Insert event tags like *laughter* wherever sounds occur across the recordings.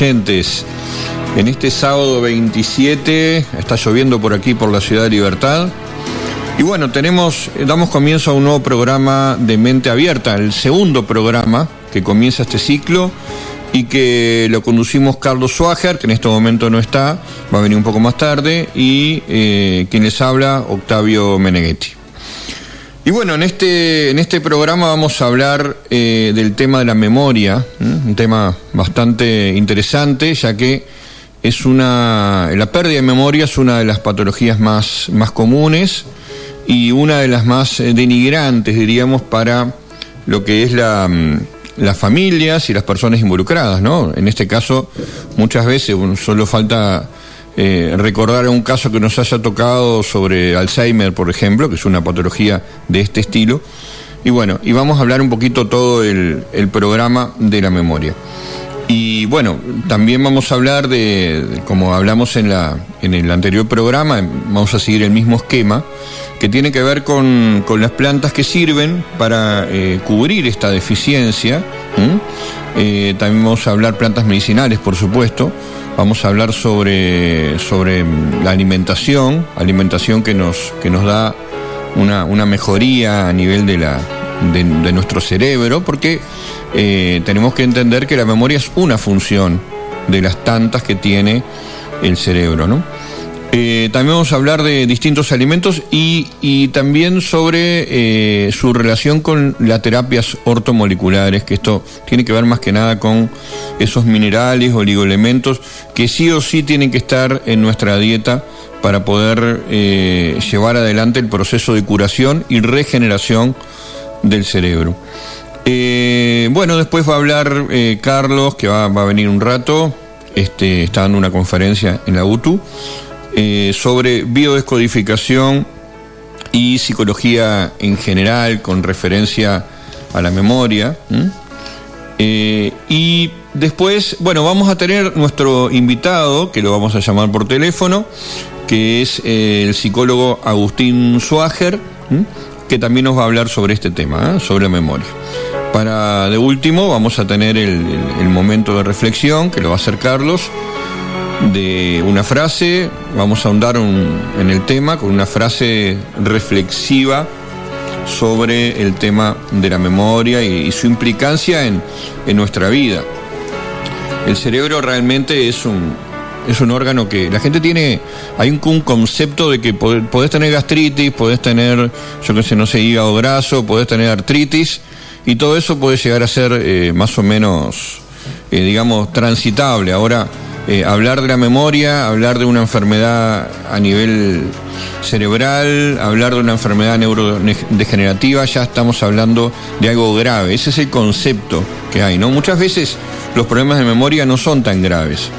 En este sábado 27 está lloviendo por aquí, por la ciudad de Libertad. Y bueno, tenemos, damos comienzo a un nuevo programa de Mente Abierta, el segundo programa que comienza este ciclo y que lo conducimos Carlos Suáger, que en este momento no está, va a venir un poco más tarde, y eh, quien les habla, Octavio Meneghetti. Y bueno, en este, en este programa vamos a hablar eh, del tema de la memoria, un tema bastante interesante, ya que es una, la pérdida de memoria es una de las patologías más, más comunes y una de las más denigrantes, diríamos, para lo que es la, mm, las familias y las personas involucradas, ¿no? En este caso, muchas veces solo falta eh, recordar un caso que nos haya tocado sobre Alzheimer, por ejemplo, que es una patología de este estilo. Y bueno, y vamos a hablar un poquito todo el, programa de la memoria. Y bueno, también vamos a hablar de, como hablamos en, la, en el anterior programa, vamos a seguir el mismo esquema, que tiene que ver con, las plantas que sirven para eh, cubrir esta deficiencia. Eh, también vamos a hablar plantas medicinales, por supuesto, Vamos a hablar sobre, sobre la alimentación, alimentación que nos, que nos da una, mejoría a nivel de, la, de, nuestro cerebro, porque eh, tenemos que entender que la memoria es una función de las tantas que tiene el cerebro, ¿no? Eh, también vamos a hablar de distintos alimentos y, también sobre eh, su relación con las terapias ortomoleculares, que esto tiene que ver más que nada con esos minerales, oligoelementos, que sí o sí tienen que estar en nuestra dieta para poder eh, llevar adelante el proceso de curación y regeneración del cerebro. bueno, después va a hablar Carlos, que va, a venir un rato, este, está dando una conferencia en la UTU. Eh, sobre biodescodificación y psicología en general con referencia a la memoria. Eh, y después, bueno, vamos a tener nuestro invitado, que lo vamos a llamar por teléfono, que es eh, el psicólogo Agustín Suáger, que también nos va a hablar sobre este tema, sobre memoria. Para de último, vamos a tener el momento de reflexión, que lo va a hacer Carlos, de una frase, vamos a ahondar en el tema con una frase reflexiva sobre el tema de la memoria y, su implicancia en, nuestra vida. El cerebro realmente es un, es un órgano que la gente tiene, hay un, concepto de que podés, tener gastritis, podés tener, yo qué sé, no sé, hígado graso, podés tener artritis, y todo eso puede llegar a ser eh, más o menos, eh, digamos, transitable. Ahora, eh, hablar de la memoria, hablar de una enfermedad a nivel cerebral, hablar de una enfermedad neurodegenerativa, ya estamos hablando de algo grave. Ese es el concepto que hay, ¿no? Muchas veces los problemas de memoria no son tan graves.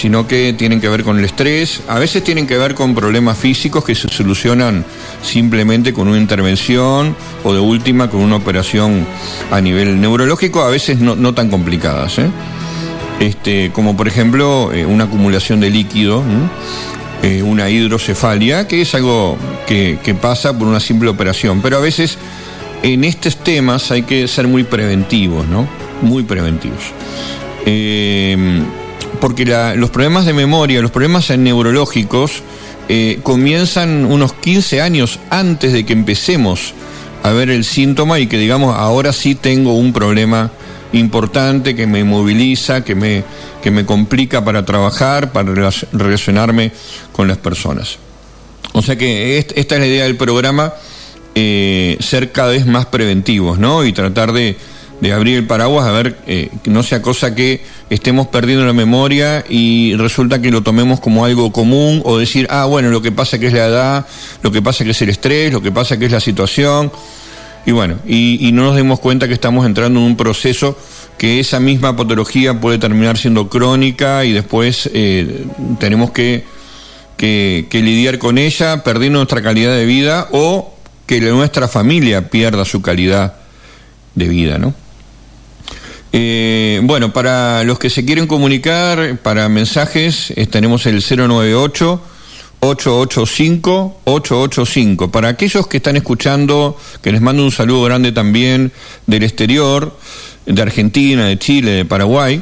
sino que tienen que ver con el estrés, a veces tienen que ver con problemas físicos que se solucionan simplemente con una intervención o de última con una operación a nivel neurológico, a veces no, tan complicadas. ¿eh? Este, como por ejemplo eh, una acumulación de líquido, eh, una hidrocefalia, que es algo que, pasa por una simple operación. Pero a veces en estos temas hay que ser muy preventivos, ¿no? Muy preventivos. Eh, porque los problemas de memoria, los problemas neurológicos, comienzan unos 15 años antes de que empecemos a ver el síntoma y que digamos, ahora sí tengo un problema importante que me moviliza, que me, que me complica para trabajar, para relacionarme con las personas. O sea que esta es la idea del programa, eh, ser cada vez más preventivos, ¿no? Y tratar de, abrir el paraguas a ver eh, que no sea cosa que estemos perdiendo la memoria y resulta que lo tomemos como algo común o decir, ah, bueno, lo que pasa que es la edad, lo que pasa que es el estrés, lo que pasa que es la situación. Y bueno, y, no nos demos cuenta que estamos entrando en un proceso que esa misma patología puede terminar siendo crónica y después eh, tenemos que, que, lidiar con ella, perdiendo nuestra calidad de vida o que nuestra familia pierda su calidad de vida, ¿no? Eh, bueno, para los que se quieren comunicar, para mensajes, eh, tenemos el 098 885-885. Para aquellos que están escuchando, que les mando un saludo grande también del exterior, de Argentina, de Chile, de Paraguay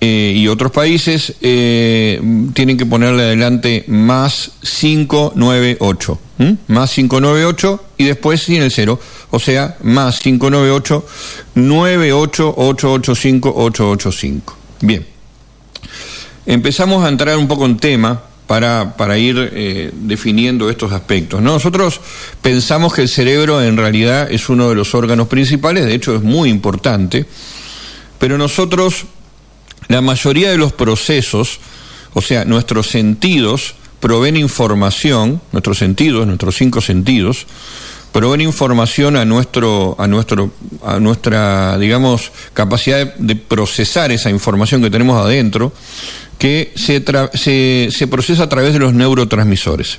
eh, y otros países, eh, tienen que ponerle adelante más 598. Más 598 y después sin el cero. O sea, más 598 98885885. Bien. Empezamos a entrar un poco en tema para, ir eh, definiendo estos aspectos. Nosotros pensamos que el cerebro en realidad es uno de los órganos principales, de hecho es muy importante, pero nosotros, la mayoría de los procesos, o sea, nuestros sentidos, proveen información, nuestros sentidos, nuestros cinco sentidos, proveen información a nuestro, a nuestro, a nuestra, digamos, capacidad de procesar esa información que tenemos adentro que se, se, procesa a través de los neurotransmisores.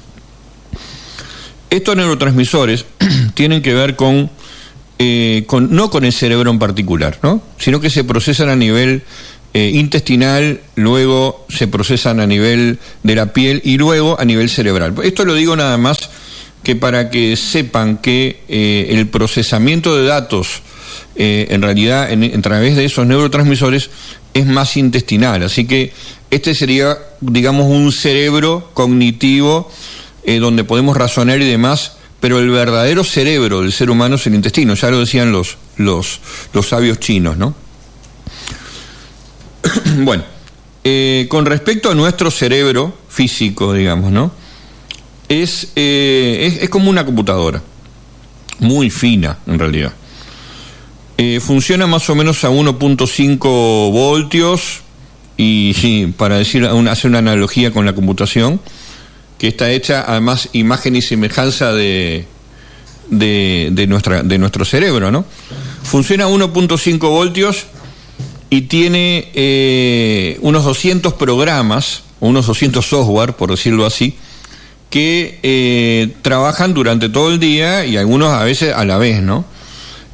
Estos neurotransmisores *clears throat* tienen que ver con, eh, con, no con el cerebro en particular, ¿no? sino que se procesan a nivel eh, intestinal, luego se procesan a nivel de la piel y luego a nivel cerebral. Esto lo digo nada más que para que sepan que eh, el procesamiento de datos en realidad en, a través de esos neurotransmisores es más intestinal. Así que este sería, digamos, un cerebro cognitivo eh, donde podemos razonar y demás, pero el verdadero cerebro del ser humano es el intestino, ya lo decían los, los, los sabios chinos, ¿no? *coughs* bueno, eh, con respecto a nuestro cerebro físico, digamos, ¿no? Eh, es, es, como una computadora, muy fina en realidad. Funciona más o menos a 1.5 voltios, y para decir, hacer una analogía con la computación, que está hecha además imagen y semejanza de, de, nuestra, de nuestro cerebro, ¿no? Funciona a 1.5 voltios y tiene eh, unos 200 programas, unos 200 software, por decirlo así, que eh, trabajan durante todo el día y algunos a veces a la vez, ¿no?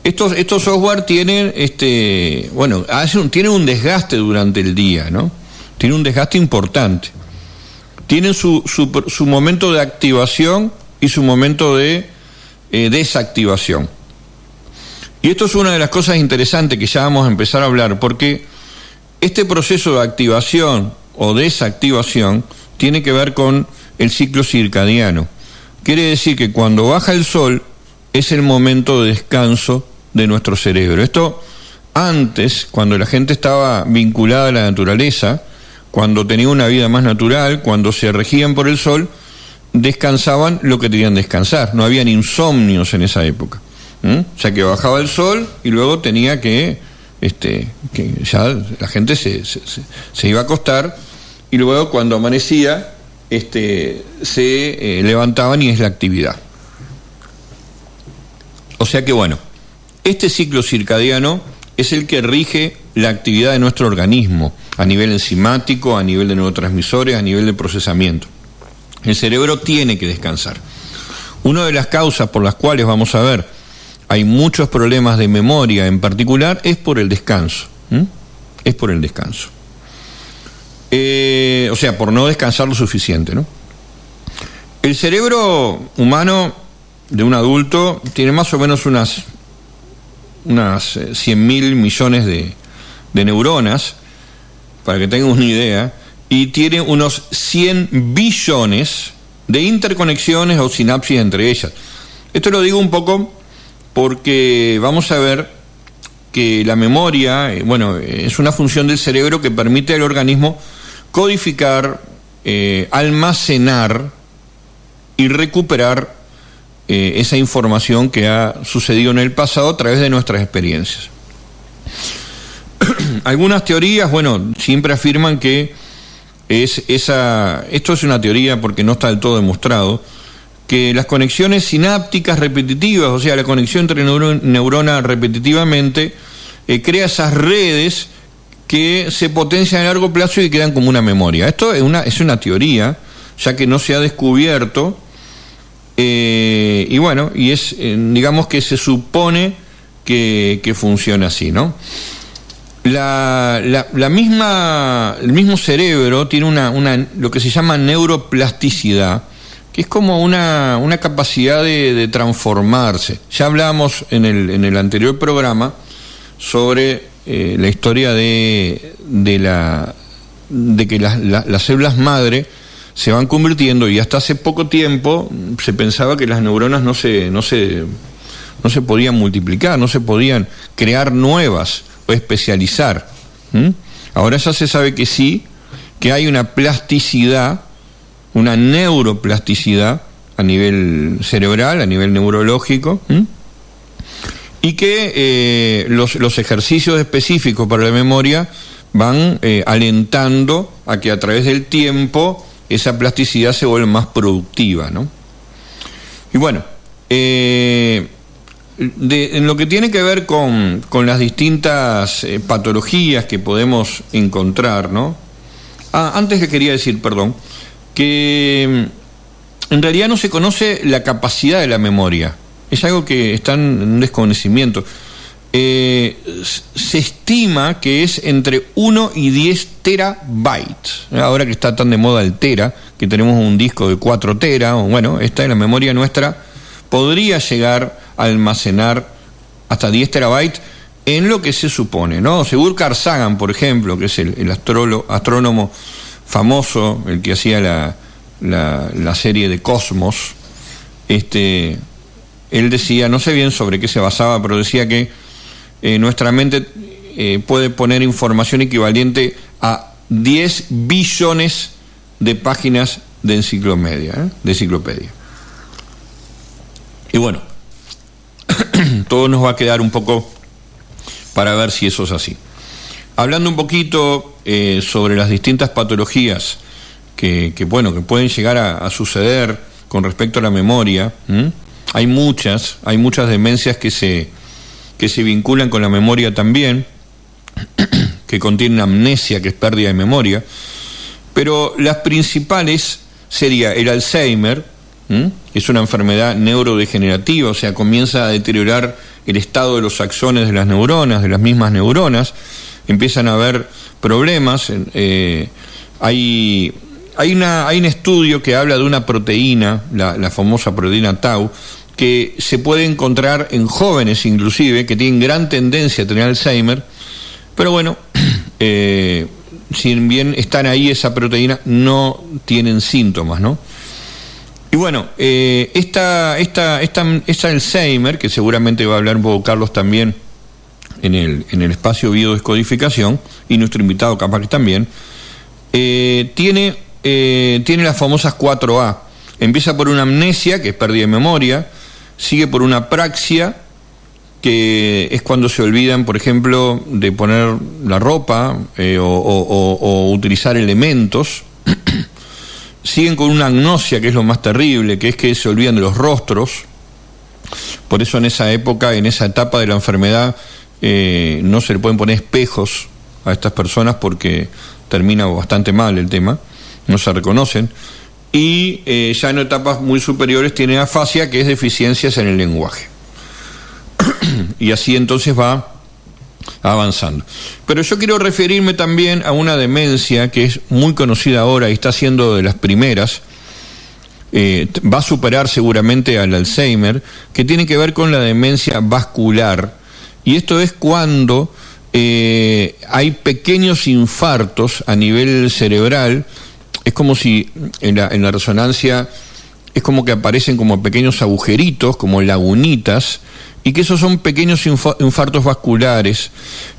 Estos, estos software tienen, este, bueno, tienen un desgaste durante el día, ¿no? Tienen un desgaste importante. Tienen su, su, momento de activación y su momento de eh, desactivación. Y esto es una de las cosas interesantes que ya vamos a empezar a hablar, porque este proceso de activación o desactivación tiene que ver con el ciclo circadiano. Quiere decir que cuando baja el sol es el momento de descanso de nuestro cerebro. Esto antes, cuando la gente estaba vinculada a la naturaleza, cuando tenía una vida más natural, cuando se regían por el sol, descansaban lo que tenían descansar. No habían insomnios en esa época. O sea que bajaba el sol y luego tenía que, este, que ya la gente se, se, iba a acostar y luego cuando amanecía este, se eh, levantaban y es la actividad. O sea que bueno, este ciclo circadiano es el que rige la actividad de nuestro organismo a nivel enzimático, a nivel de neurotransmisores, a nivel de procesamiento. El cerebro tiene que descansar. Una de las causas por las cuales vamos a ver hay muchos problemas de memoria en particular es por el descanso. Es por el descanso. Eh, o sea, por no descansar lo suficiente. ¿no? El cerebro humano de un adulto tiene más o menos unas unas 100 eh, mil millones de, neuronas, para que tengan una idea, y tiene unos 100 billones de interconexiones o sinapsis entre ellas. Esto lo digo un poco porque vamos a ver que la memoria, eh, bueno, es una función del cerebro que permite al organismo codificar, eh, almacenar y recuperar eh, esa información que ha sucedido en el pasado a través de nuestras experiencias. *clears throat* Algunas teorías, bueno, siempre afirman que es esa, esto es una teoría porque no está del todo demostrado, que las conexiones sinápticas repetitivas, o sea, la conexión entre neuronas repetitivamente, eh, crea esas redes que se potencian a largo plazo y quedan como una memoria. Esto es una, es una teoría, ya que no se ha descubierto eh, y bueno, y es, eh, digamos que se supone que, funciona así, ¿no? La, la, misma, el mismo cerebro tiene una, una, lo que se llama neuroplasticidad, que es como una, una capacidad de, transformarse. Ya hablamos en el, en el anterior programa sobre eh, la historia de, de, la, de que las células madre se van convirtiendo y hasta hace poco tiempo se pensaba que las neuronas no se, no se, no se podían multiplicar, no se podían crear nuevas o especializar. Ahora ya se sabe que sí, que hay una plasticidad, una neuroplasticidad a nivel cerebral, a nivel neurológico, y que eh, los, los, ejercicios específicos para la memoria van eh, alentando a que a través del tiempo esa plasticidad se vuelve más productiva, ¿no? Y bueno, eh, en lo que tiene que ver con, las distintas eh, patologías que podemos encontrar, ¿no? Ah, antes que quería decir, perdón, que mm, en realidad no se conoce la capacidad de la memoria. Es algo que está en desconocimiento. Eh, se estima que es entre 1 y 10 terabytes. Ahora que está tan de moda el tera, que tenemos un disco de 4 tera, bueno, esta es la memoria nuestra, podría llegar a almacenar hasta 10 terabytes en lo que se supone, ¿no? Según Carl Sagan, por ejemplo, que es el, astrónomo famoso, el que hacía la, la, serie de Cosmos, este, él decía, no sé bien sobre qué se basaba, pero decía que eh, nuestra mente eh, puede poner información equivalente a 10 billones de páginas de enciclopedia, ¿eh? enciclopedia. Y bueno, *coughs* todo nos va a quedar un poco para ver si eso es así. Hablando un poquito sobre las distintas patologías que, bueno, que pueden llegar a, suceder con respecto a la memoria, hay muchas, hay muchas demencias que se, que se vinculan con la memoria también, *clears throat* que contienen amnesia, que es pérdida de memoria, pero las principales sería el Alzheimer, que es una enfermedad neurodegenerativa, o sea, comienza a deteriorar el estado de los axones de las neuronas, de las mismas neuronas, empiezan a haber problemas, eh, hay, hay, un estudio que habla de una proteína, la famosa proteína tau, que se puede encontrar en jóvenes inclusive, que tienen gran tendencia a tener Alzheimer, pero bueno, *clears throat* eh, si bien están ahí esa proteína, no tienen síntomas, ¿no? Y bueno, eh, esta, esta, esta, Alzheimer, que seguramente va a hablar un poco Carlos también en el, en el espacio biodescodificación, y nuestro invitado capaz que también, eh, tiene, tiene las famosas 4A. Empieza por una amnesia, que es pérdida de memoria, sigue por una praxia, que es cuando se olvidan, por ejemplo, de poner la ropa eh, o, utilizar elementos. *clears throat* Siguen con una agnosia, que es lo más terrible, que es que se olvidan de los rostros. Por eso en esa época, en esa etapa de la enfermedad, eh, no se le pueden poner espejos a estas personas porque termina bastante mal el tema, no se reconocen y eh, ya en etapas muy superiores tiene afasia, que es deficiencias en el lenguaje. *clears throat* y así entonces va avanzando. Pero yo quiero referirme también a una demencia que es muy conocida ahora y está siendo de las primeras, eh, va a superar seguramente al Alzheimer, que tiene que ver con la demencia vascular. Y esto es cuando eh, hay pequeños infartos a nivel cerebral, es como si en la, en la resonancia es como que aparecen como pequeños agujeritos, como lagunitas, y que esos son pequeños infartos vasculares.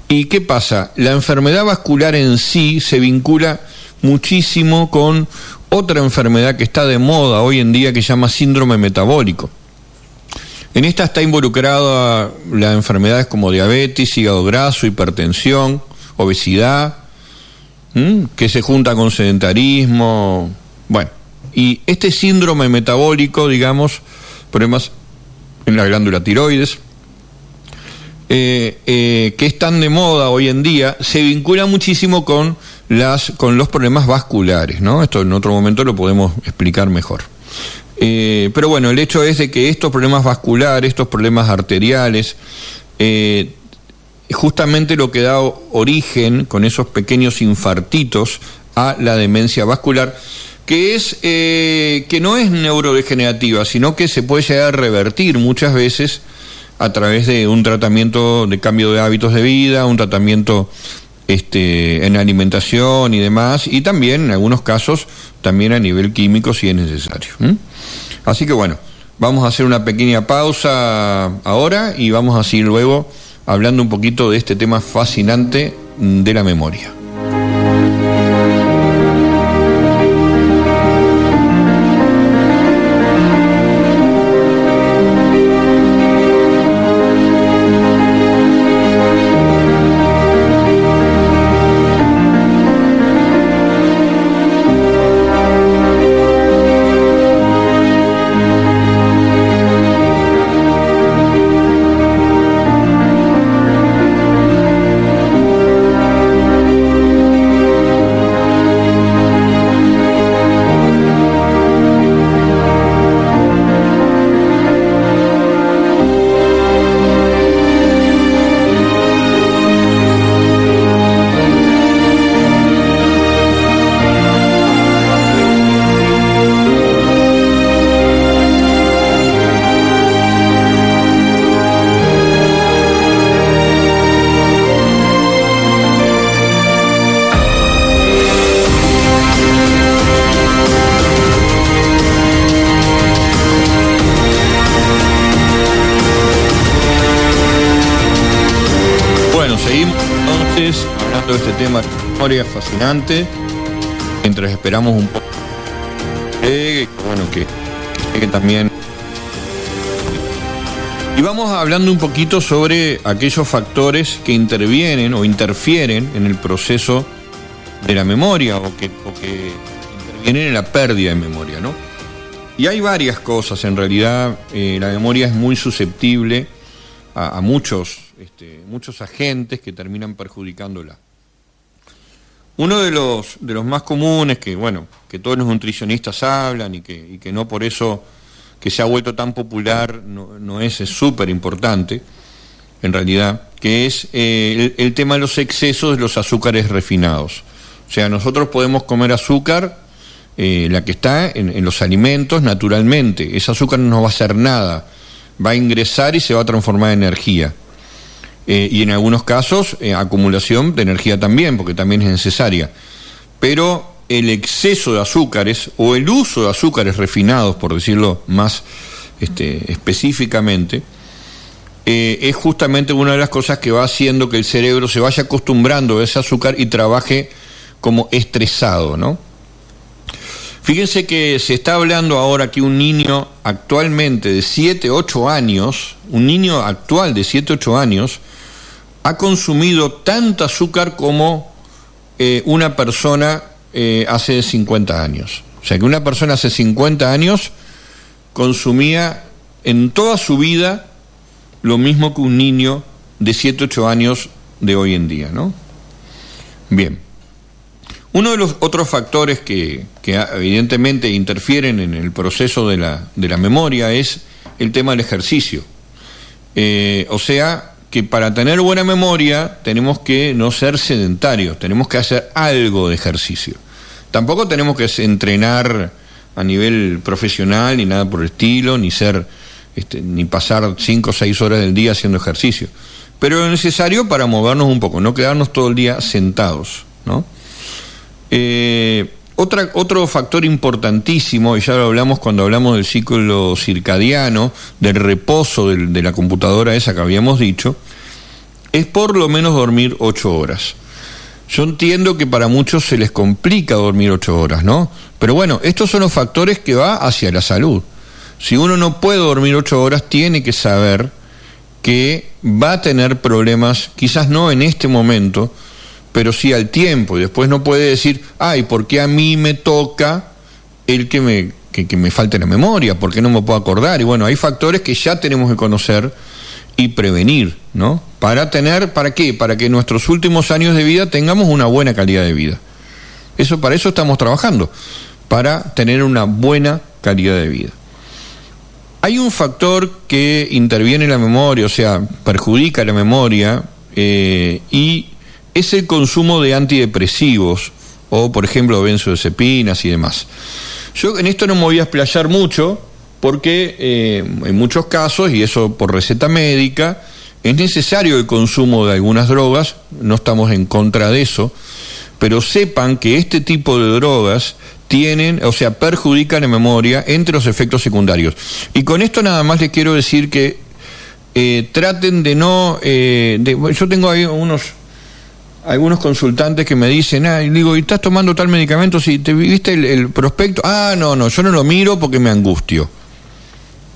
¿Y qué pasa? La enfermedad vascular en sí se vincula muchísimo con otra enfermedad que está de moda hoy en día que se llama síndrome metabólico. En esta está involucrada las enfermedades como diabetes, hígado graso, hipertensión, obesidad, que se junta con sedentarismo. Bueno, y este síndrome metabólico, digamos, problemas en la glándula tiroides, eh, eh, que es tan de moda hoy en día, se vincula muchísimo con, las, con los problemas vasculares, ¿no? Esto en otro momento lo podemos explicar mejor. Eh, pero bueno, el hecho es de que estos problemas vasculares, estos problemas arteriales, justamente lo que da origen con esos pequeños infartitos a la demencia vascular, que es que no es neurodegenerativa, sino que se puede llegar a revertir muchas veces a través de un tratamiento de cambio de hábitos de vida, un tratamiento este, en alimentación y demás, y también en algunos casos también a nivel químico si es necesario. Así que bueno, vamos a hacer una pequeña pausa ahora y vamos a luego hablando un poquito de este tema fascinante de la memoria. Memoria fascinante. Mientras esperamos un poco que bueno, que, que también. Y vamos hablando un poquito sobre aquellos factores que intervienen o interfieren en el proceso de la memoria o que, que intervienen en la pérdida de memoria, ¿no? Y hay varias cosas, en realidad eh, la memoria es muy susceptible a, muchos, este, muchos agentes que terminan perjudicándola. Uno de los, de los más comunes, que bueno, que todos los nutricionistas hablan y que, que no por eso que se ha vuelto tan popular no, es súper importante, en realidad, que es eh, el, tema de los excesos de los azúcares refinados. O sea, nosotros podemos comer azúcar, eh, la que está en, en, los alimentos, naturalmente. Ese azúcar no nos va a hacer nada, va a ingresar y se va a transformar en energía. Eh, y en algunos casos eh, acumulación de energía también, porque también es necesaria. Pero el exceso de azúcares o el uso de azúcares refinados, por decirlo más este, específicamente, eh, es justamente una de las cosas que va haciendo que el cerebro se vaya acostumbrando a ese azúcar y trabaje como estresado, ¿no? Fíjense que se está hablando ahora que un niño actualmente de 7, 8 años, un niño actual de 7, 8 años, ha consumido tanto azúcar como eh, una persona eh, hace 50 años. O sea que una persona hace 50 años consumía en toda su vida lo mismo que un niño de 7, 8 años de hoy en día, ¿no? Bien. Uno de los otros factores que, evidentemente interfieren en el proceso de la, memoria es el tema del ejercicio. Eh, o sea, que para tener buena memoria tenemos que no ser sedentarios, tenemos que hacer algo de ejercicio. Tampoco tenemos que entrenar a nivel profesional ni nada por el estilo, ni ser, este, ni pasar cinco o seis horas del día haciendo ejercicio. Pero es necesario para movernos un poco, no quedarnos todo el día sentados, ¿no? Eh, otra, otro factor importantísimo, y ya lo hablamos cuando hablamos del ciclo circadiano, del reposo de la computadora esa que habíamos dicho, es por lo menos dormir ocho horas. Yo entiendo que para muchos se les complica dormir ocho horas, ¿no? Pero bueno, estos son los factores que va hacia la salud. Si uno no puede dormir ocho horas, tiene que saber que va a tener problemas, quizás no en este momento, pero sí al tiempo. Y después no puede decir, ay, ¿por qué a mí me toca el que me, que, me falte la memoria? ¿Por qué no me puedo acordar? Y bueno, hay factores que ya tenemos que conocer y prevenir, ¿no? Para tener, ¿para qué? Para que nuestros últimos años de vida tengamos una buena calidad de vida. Eso, para eso estamos trabajando, para tener una buena calidad de vida. Hay un factor que interviene en la memoria, o sea, perjudica la memoria eh, y es el consumo de antidepresivos o, por ejemplo, benzodiazepinas y demás. Yo en esto no me voy a explayar mucho porque eh, en muchos casos, y eso por receta médica, es necesario el consumo de algunas drogas, no estamos en contra de eso, pero sepan que este tipo de drogas tienen, o sea, perjudican la memoria entre los efectos secundarios. Y con esto nada más les quiero decir que eh, traten de no, eh, yo tengo ahí unos algunos consultantes que me dicen, ah, digo, ¿y estás tomando tal medicamento? Si te viste el, prospecto, ah, no, no, yo no lo miro porque me angustio.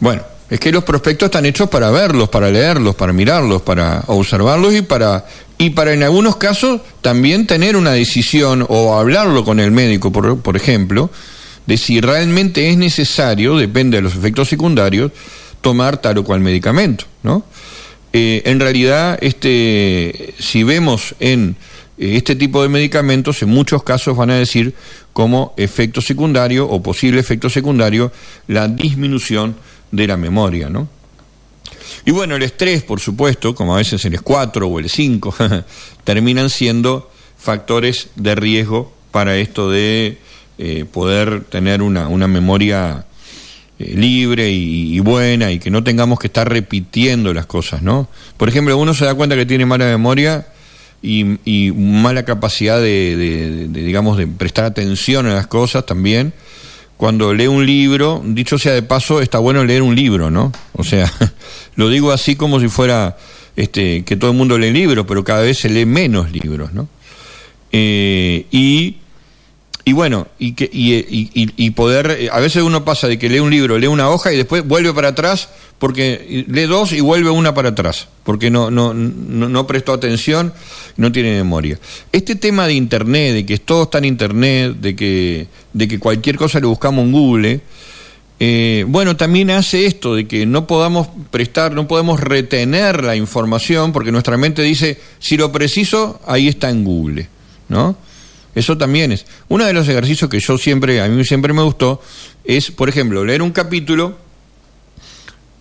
Bueno, es que los prospectos están hechos para verlos, para leerlos, para mirarlos, para observarlos y para y para en algunos casos también tener una decisión o hablarlo con el médico, por, por ejemplo, de si realmente es necesario, depende de los efectos secundarios, tomar tal o cual medicamento, ¿no? Eh, en realidad, este, si vemos en eh, este tipo de medicamentos, en muchos casos van a decir como efecto secundario o posible efecto secundario la disminución de la memoria, ¿no? Y bueno, el estrés, por supuesto, como a veces el S4 o el 5, *laughs* terminan siendo factores de riesgo para esto de eh, poder tener una, una memoria eh, libre y, buena y que no tengamos que estar repitiendo las cosas, ¿no? Por ejemplo, uno se da cuenta que tiene mala memoria y, mala capacidad de, digamos, de prestar atención a las cosas también. Cuando lee un libro, dicho sea de paso, está bueno leer un libro, ¿no? O sea, *laughs* lo digo así como si fuera este, que todo el mundo lee libros, pero cada vez se lee menos libros, ¿no? Eh, y y bueno, y, que, y, poder, eh, a veces uno pasa de que lee un libro, lee una hoja y después vuelve para atrás, porque lee dos y vuelve una para atrás, porque no, no, no, prestó atención, no tiene memoria. Este tema de Internet, de que todo está en Internet, de que, de que cualquier cosa lo buscamos en Google, eh, bueno, también hace esto de que no podamos prestar, no podemos retener la información, porque nuestra mente dice, si lo preciso, ahí está en Google, ¿no? Eso también es. Uno de los ejercicios que yo siempre, a mí siempre me gustó, es, por ejemplo, leer un capítulo,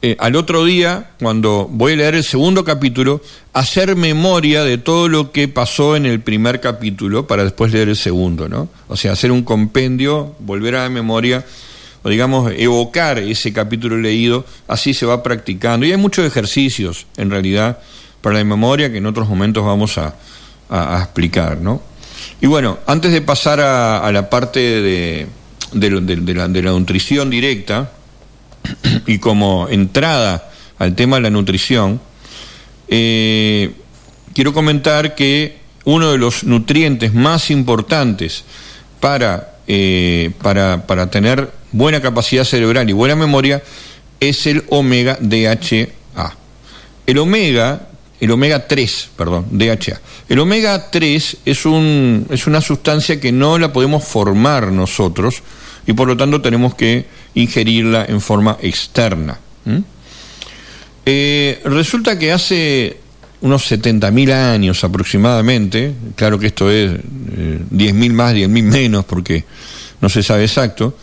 eh, al otro día, cuando voy a leer el segundo capítulo, hacer memoria de todo lo que pasó en el primer capítulo para después leer el segundo, ¿no? O sea, hacer un compendio, volver a la memoria, o digamos, evocar ese capítulo leído, así se va practicando. Y hay muchos ejercicios, en realidad, para la memoria que en otros momentos vamos a, a explicar, ¿no? Y bueno, antes de pasar a, la parte de, la, nutrición directa *clears throat* y como entrada al tema de la nutrición, eh, quiero comentar que uno de los nutrientes más importantes para, eh, para, para tener buena capacidad cerebral y buena memoria es el omega DHA. El omega el omega 3, perdón, DHA. El omega 3 es, un, es una sustancia que no la podemos formar nosotros y por lo tanto tenemos que ingerirla en forma externa. Eh, resulta que hace unos 70.000 años aproximadamente, claro que esto es eh, 10.000 más, 10.000 menos, porque no se sabe exacto,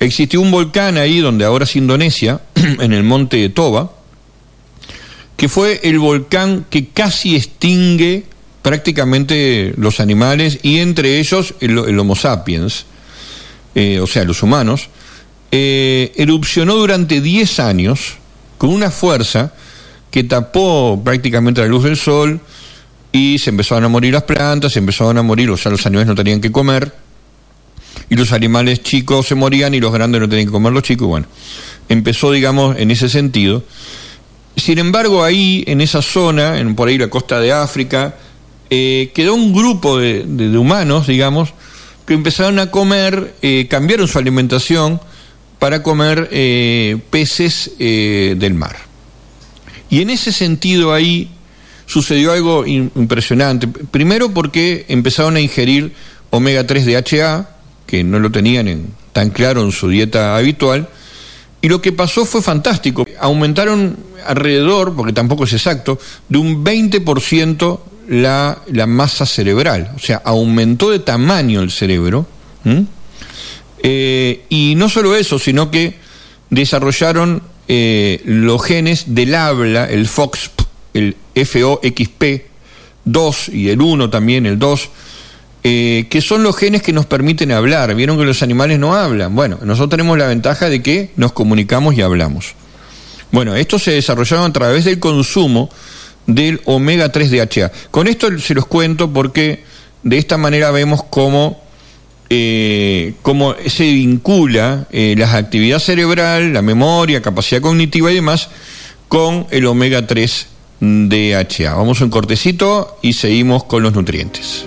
existió un volcán ahí donde ahora es Indonesia, *clears throat* en el monte Toba, que fue el volcán que casi extingue prácticamente los animales y entre ellos el, Homo sapiens, eh, o sea, los humanos, eh, erupcionó durante 10 años con una fuerza que tapó prácticamente la luz del sol y se empezaron a morir las plantas, se empezaron a morir, o sea, los animales no tenían que comer y los animales chicos se morían y los grandes no tenían que comer los chicos, bueno, empezó, digamos, en ese sentido. Sin embargo, ahí, en esa zona, en, por ahí la costa de África, eh, quedó un grupo de, humanos, digamos, que empezaron a comer, eh, cambiaron su alimentación para comer eh, peces del mar. Y en ese sentido ahí sucedió algo impresionante. Primero porque empezaron a ingerir omega 3 DHA, que no lo tenían tan claro en su dieta habitual, y lo que pasó fue fantástico. Aumentaron alrededor, porque tampoco es exacto, de un 20% la, la masa cerebral. O sea, aumentó de tamaño el cerebro. Eh, y no solo eso, sino que desarrollaron eh, los genes del habla, el FOXP, el FOXP2 y el 1 también, el 2, eh, que son los genes que nos permiten hablar. Vieron que los animales no hablan. Bueno, nosotros tenemos la ventaja de que nos comunicamos y hablamos. Bueno, esto se desarrollado a través del consumo del omega 3 DHA. Con esto se los cuento porque de esta manera vemos cómo, eh, cómo se vincula eh, la actividad cerebral, la memoria, capacidad cognitiva y demás con el omega 3 DHA. Vamos un cortecito y seguimos con los nutrientes.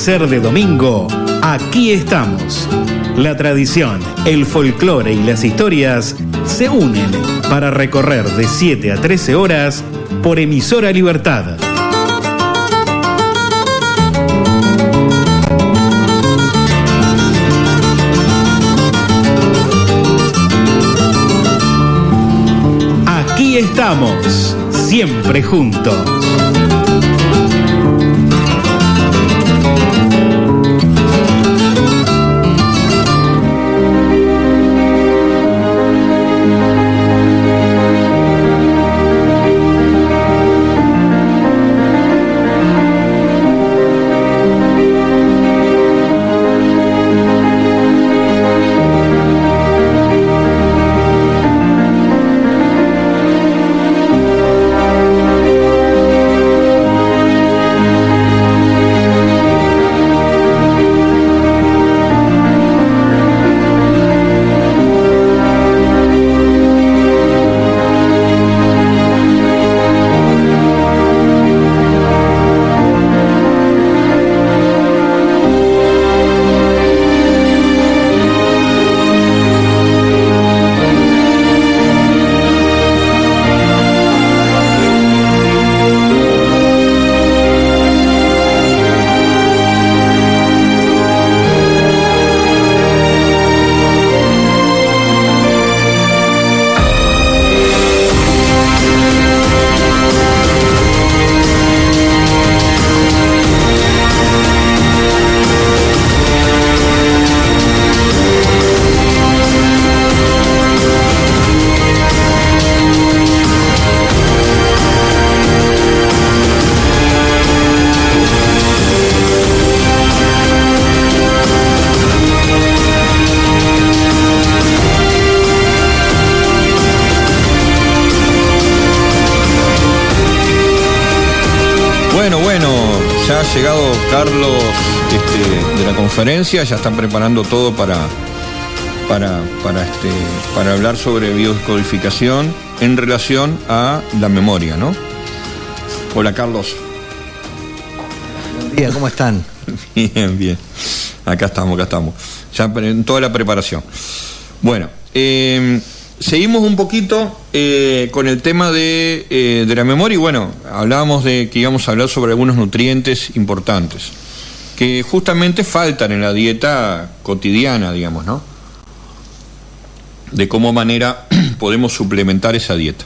Amanecer de domingo, aquí estamos. La tradición, el folclore y las historias se unen para recorrer de 7 a 13 horas por emisora Libertad. Aquí estamos, siempre juntos. Ya están preparando todo para, para, para, este, para hablar sobre biocodificación en relación a la memoria, ¿no? Hola Carlos. Buen día, ¿cómo están? *laughs* bien, bien. Acá estamos, acá estamos. Ya en toda la preparación. Bueno, em, seguimos un poquito eh, con el tema de, eh, de la memoria y bueno, hablábamos de que íbamos a hablar sobre algunos nutrientes importantes que justamente faltan en la dieta cotidiana, digamos, ¿no? De cómo manera *clears throat* podemos suplementar esa dieta.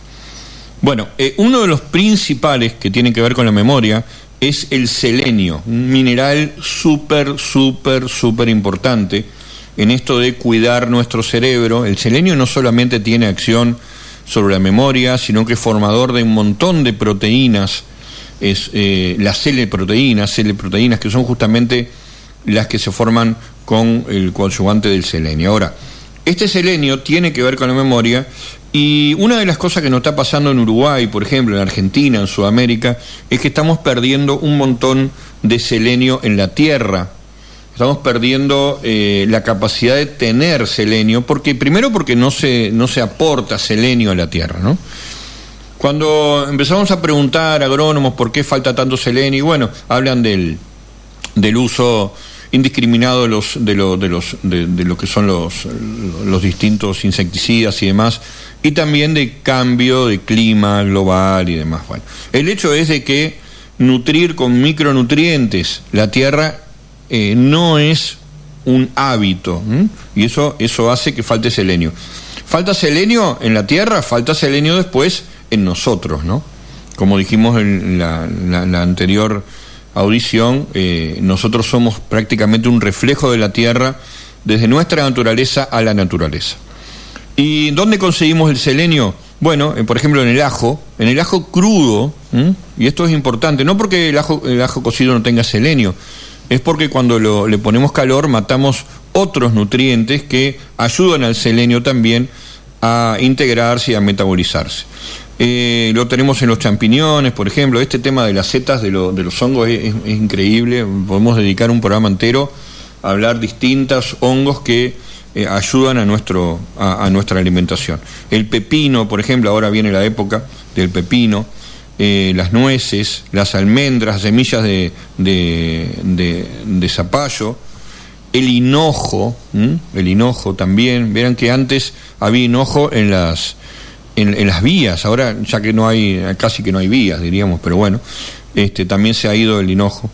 Bueno, eh, uno de los principales que tienen que ver con la memoria es el selenio, un mineral súper, súper, súper importante en esto de cuidar nuestro cerebro. El selenio no solamente tiene acción sobre la memoria, sino que es formador de un montón de proteínas, es eh, las proteínas proteínas que son justamente las que se forman con el coadyuvante del selenio. Ahora, este selenio tiene que ver con la memoria y una de las cosas que nos está pasando en Uruguay, por ejemplo, en Argentina, en Sudamérica, es que estamos perdiendo un montón de selenio en la tierra. Estamos perdiendo eh, la capacidad de tener selenio, porque primero porque no se, no se aporta selenio a la tierra, ¿no? Cuando empezamos a preguntar a agrónomos por qué falta tanto selenio, y bueno, hablan del, del uso indiscriminado de los de lo, de los de, lo que son los, los distintos insecticidas y demás y también de cambio de clima global y demás bueno el hecho es de que nutrir con micronutrientes la tierra eh, no es un hábito y eso eso hace que falte selenio falta selenio en la tierra falta selenio después en nosotros no como dijimos en la, anterior audición, eh, nosotros somos prácticamente un reflejo de la Tierra desde nuestra naturaleza a la naturaleza. ¿Y dónde conseguimos el selenio? Bueno, eh, por ejemplo en el ajo, en el ajo crudo, y esto es importante, no porque el ajo, el ajo cocido no tenga selenio, es porque cuando le ponemos calor matamos otros nutrientes que ayudan al selenio también a integrarse y a metabolizarse. Eh, lo tenemos en los champiñones, por ejemplo. Este tema de las setas de, de los hongos es, increíble. Podemos dedicar un programa entero a hablar distintos hongos que eh, ayudan a, nuestro, a, nuestra alimentación. El pepino, por ejemplo, ahora viene la época del pepino. Eh, las nueces, las almendras, semillas de, de, zapallo, el hinojo, el hinojo también. Verán que antes había hinojo en las en, las vías, ahora ya que no hay, casi que no hay vías, diríamos, pero bueno, este, también se ha ido el hinojo.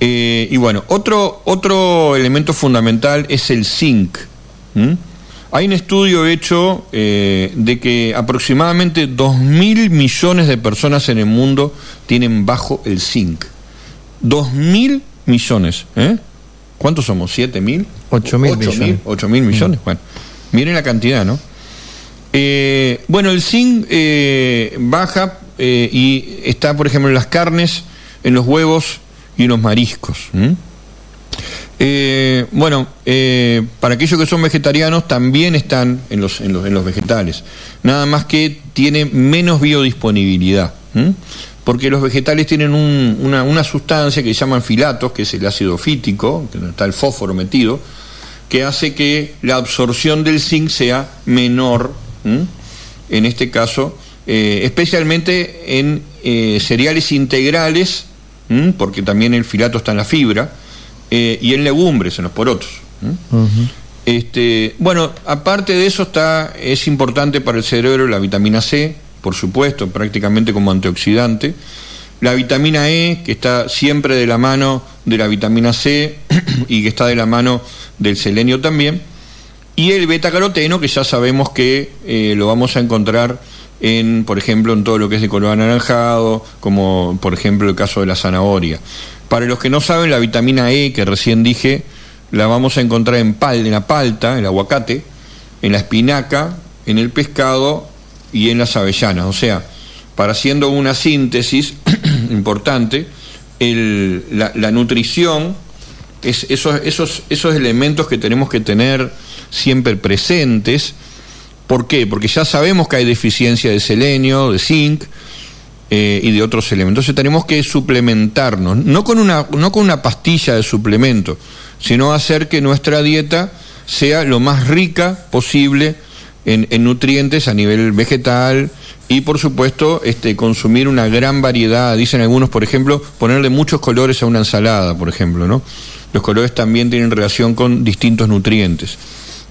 Eh, y bueno, otro, otro elemento fundamental es el zinc. Hay un estudio hecho eh, de que aproximadamente 2.000 millones de personas en el mundo tienen bajo el zinc. 2.000 millones. ¿eh? ¿Cuántos somos? ¿7.000? 8.000 millones. 8.000 millones. Bueno, miren la cantidad, ¿no? Eh, bueno, el zinc eh, baja y está, por ejemplo, en las carnes, en los huevos y en los mariscos. Bueno, para aquellos que son vegetarianos también están en los, vegetales, nada más que tiene menos biodisponibilidad, porque los vegetales tienen una, sustancia que se llaman filatos, que es el ácido fítico, que está el fósforo metido, que hace que la absorción del zinc sea menor en este caso, eh, especialmente en eh, cereales integrales, porque también el filato está en la fibra, eh, y en legumbres, en los porotos. este, bueno, aparte de eso está, es importante para el cerebro la vitamina C, por supuesto, prácticamente como antioxidante. La vitamina E, que está siempre de la mano de la vitamina C *coughs* y que está de la mano del selenio también y el beta-caroteno, que ya sabemos que eh, lo vamos a encontrar en, por ejemplo, en todo lo que es de color anaranjado, como por ejemplo el caso de la zanahoria. Para los que no saben, la vitamina E, que recién dije, la vamos a encontrar en, en la palta, el aguacate, en la espinaca, en el pescado y en las avellanas. O sea, para haciendo una síntesis *clears throat* importante, la, la, nutrición es esos, esos, esos elementos que tenemos que tener siempre presentes. ¿Por qué? Porque ya sabemos que hay deficiencia de selenio, de zinc eh, y de otros elementos. Entonces tenemos que suplementarnos, no con, una, no con una pastilla de suplemento, sino hacer que nuestra dieta sea lo más rica posible en, en nutrientes a nivel vegetal y por supuesto este, consumir una gran variedad, dicen algunos, por ejemplo, ponerle muchos colores a una ensalada, por ejemplo, ¿no? Los colores también tienen relación con distintos nutrientes.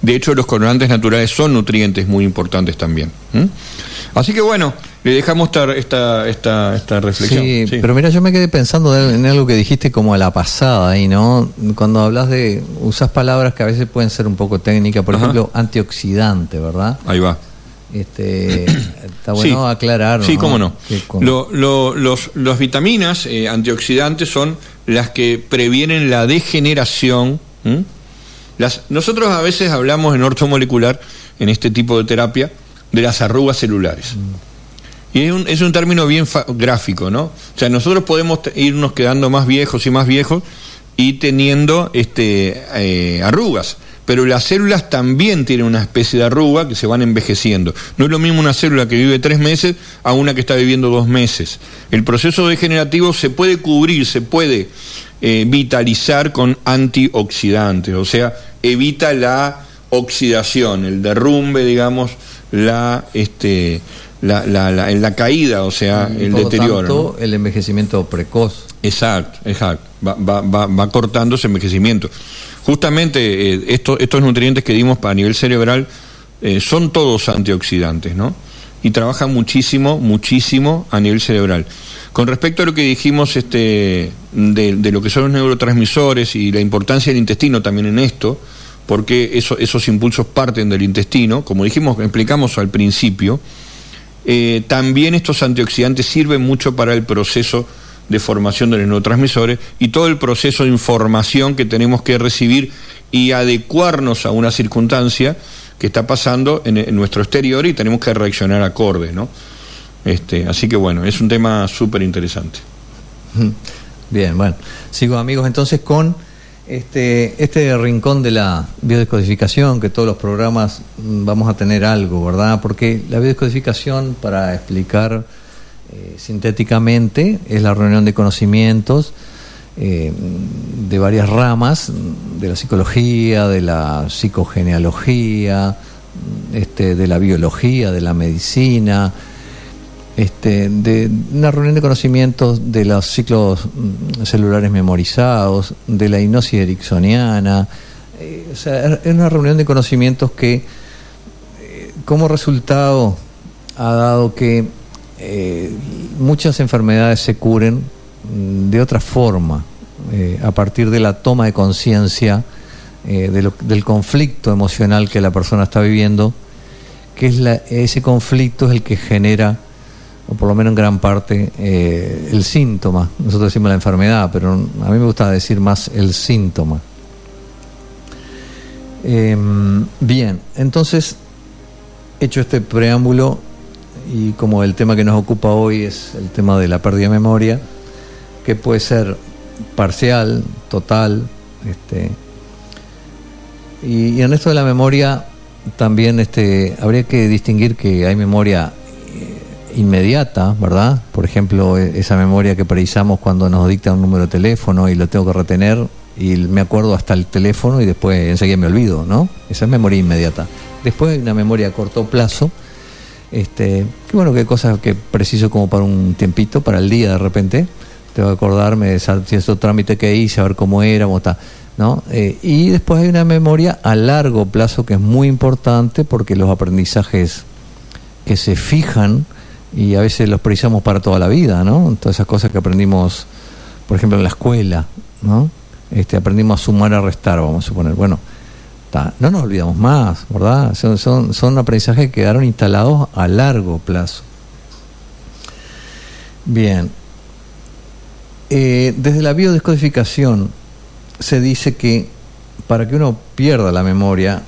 De hecho, los colorantes naturales son nutrientes muy importantes también. Así que bueno, le dejamos esta, esta, esta, reflexión. Sí, pero mira, yo me quedé pensando en algo que dijiste como a la pasada ahí, ¿no? Cuando hablas de, usas palabras que a veces pueden ser un poco técnicas, por ejemplo, antioxidante, ¿verdad? Ahí va. Este, *coughs* está bueno aclarar. Sí, cómo no. los, los, vitaminas eh, antioxidantes son las que previenen la degeneración nosotros a veces hablamos en ortomolecular, en este tipo de terapia, de las arrugas celulares. Y es un, es un término bien gráfico, ¿no? O sea, nosotros podemos irnos quedando más viejos y más viejos y teniendo este, eh, arrugas pero las células también tienen una especie de arruga que se van envejeciendo. No es lo mismo una célula que vive tres meses a una que está viviendo dos meses. El proceso degenerativo se puede cubrir, se puede eh, vitalizar con antioxidantes, o sea, evita la oxidación, el derrumbe, digamos, la, este, la, la, caída, o sea, el deterioro. el envejecimiento precoz. Exacto, exacto. Va, va, va, va cortando ese envejecimiento. Justamente eh, estos nutrientes que dimos a nivel cerebral eh, son todos antioxidantes, ¿no? Y trabajan muchísimo, muchísimo a nivel cerebral. Con respecto a lo que dijimos este, de, lo que son los neurotransmisores y la importancia del intestino también en esto, porque esos impulsos parten del intestino, como dijimos, explicamos al principio, eh, también estos antioxidantes sirven mucho para el proceso de formación de los neurotransmisores y todo el proceso de información que tenemos que recibir y adecuarnos a una circunstancia que está pasando en, nuestro exterior y tenemos que reaccionar acorde, ¿no? Este, así que bueno, es un tema súper interesante. Bien, bueno, sigo amigos entonces con este, este rincón de la biodescodificación, que todos los programas mm, vamos a tener algo, ¿verdad? Porque la biodescodificación, para explicar eh, sintéticamente, es la reunión de conocimientos eh, de varias ramas, de la psicología, de la psicogenealogía, este, de la biología, de la medicina, este, de una reunión de conocimientos de los ciclos mm, celulares memorizados, de la hipnosis ericksoniana, eh, o sea, es una reunión de conocimientos que como resultado ha dado que eh, muchas enfermedades se curen mm, de otra forma, eh, a partir de la toma de conciencia eh, del conflicto emocional que la persona está viviendo, que es ese conflicto es el que genera, o por lo menos en gran parte, el síntoma. Nosotros decimos la enfermedad, pero a mí me gusta decir más el síntoma. Em, bien, entonces, hecho este preámbulo, y como el tema que nos ocupa hoy es el tema de la pérdida de memoria, que puede ser parcial, total, este, y, en esto de la memoria también este, habría que distinguir que hay memoria eh, inmediata, ¿verdad? Por ejemplo, e, esa memoria que precisamos cuando nos dicta un número de teléfono y lo tengo que retener y me acuerdo hasta el teléfono y después enseguida me olvido, ¿no? Esa es memoria inmediata. Después hay una memoria a corto plazo este, qué bueno, qué cosas que preciso como para un tiempito, para el día de repente. Tengo que acordarme de cierto trámite que hice, a ver cómo era, cómo está. ¿no? Eh, y después hay una memoria a largo plazo que es muy importante porque los aprendizajes que se fijan y a veces los precisamos para toda la vida, ¿no? Todas esas cosas que aprendimos, por ejemplo, en la escuela, ¿no? Este, aprendimos a sumar, a restar, vamos a suponer. Bueno, no nos olvidamos más, ¿verdad? Son, son, son aprendizajes que quedaron instalados a largo plazo. Bien. Eh, desde la biodescodificación se dice que para que uno pierda la memoria,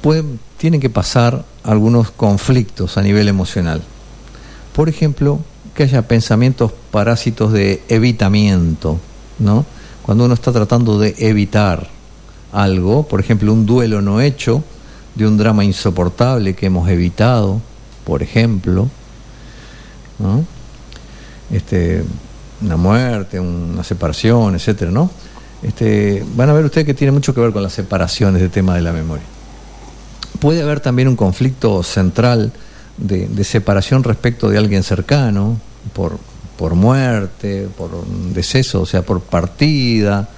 puede, tienen que pasar algunos conflictos a nivel emocional. Por ejemplo, que haya pensamientos parásitos de evitamiento, ¿no? Cuando uno está tratando de evitar algo, por ejemplo, un duelo no hecho, de un drama insoportable que hemos evitado, por ejemplo, este, una muerte, una separación, etcétera, ¿no? Este, van a ver ustedes que tiene mucho que ver con las separaciones de tema de la memoria. Puede haber también un conflicto central de, de separación respecto de alguien cercano, por, por muerte, por deceso, o sea, por partida,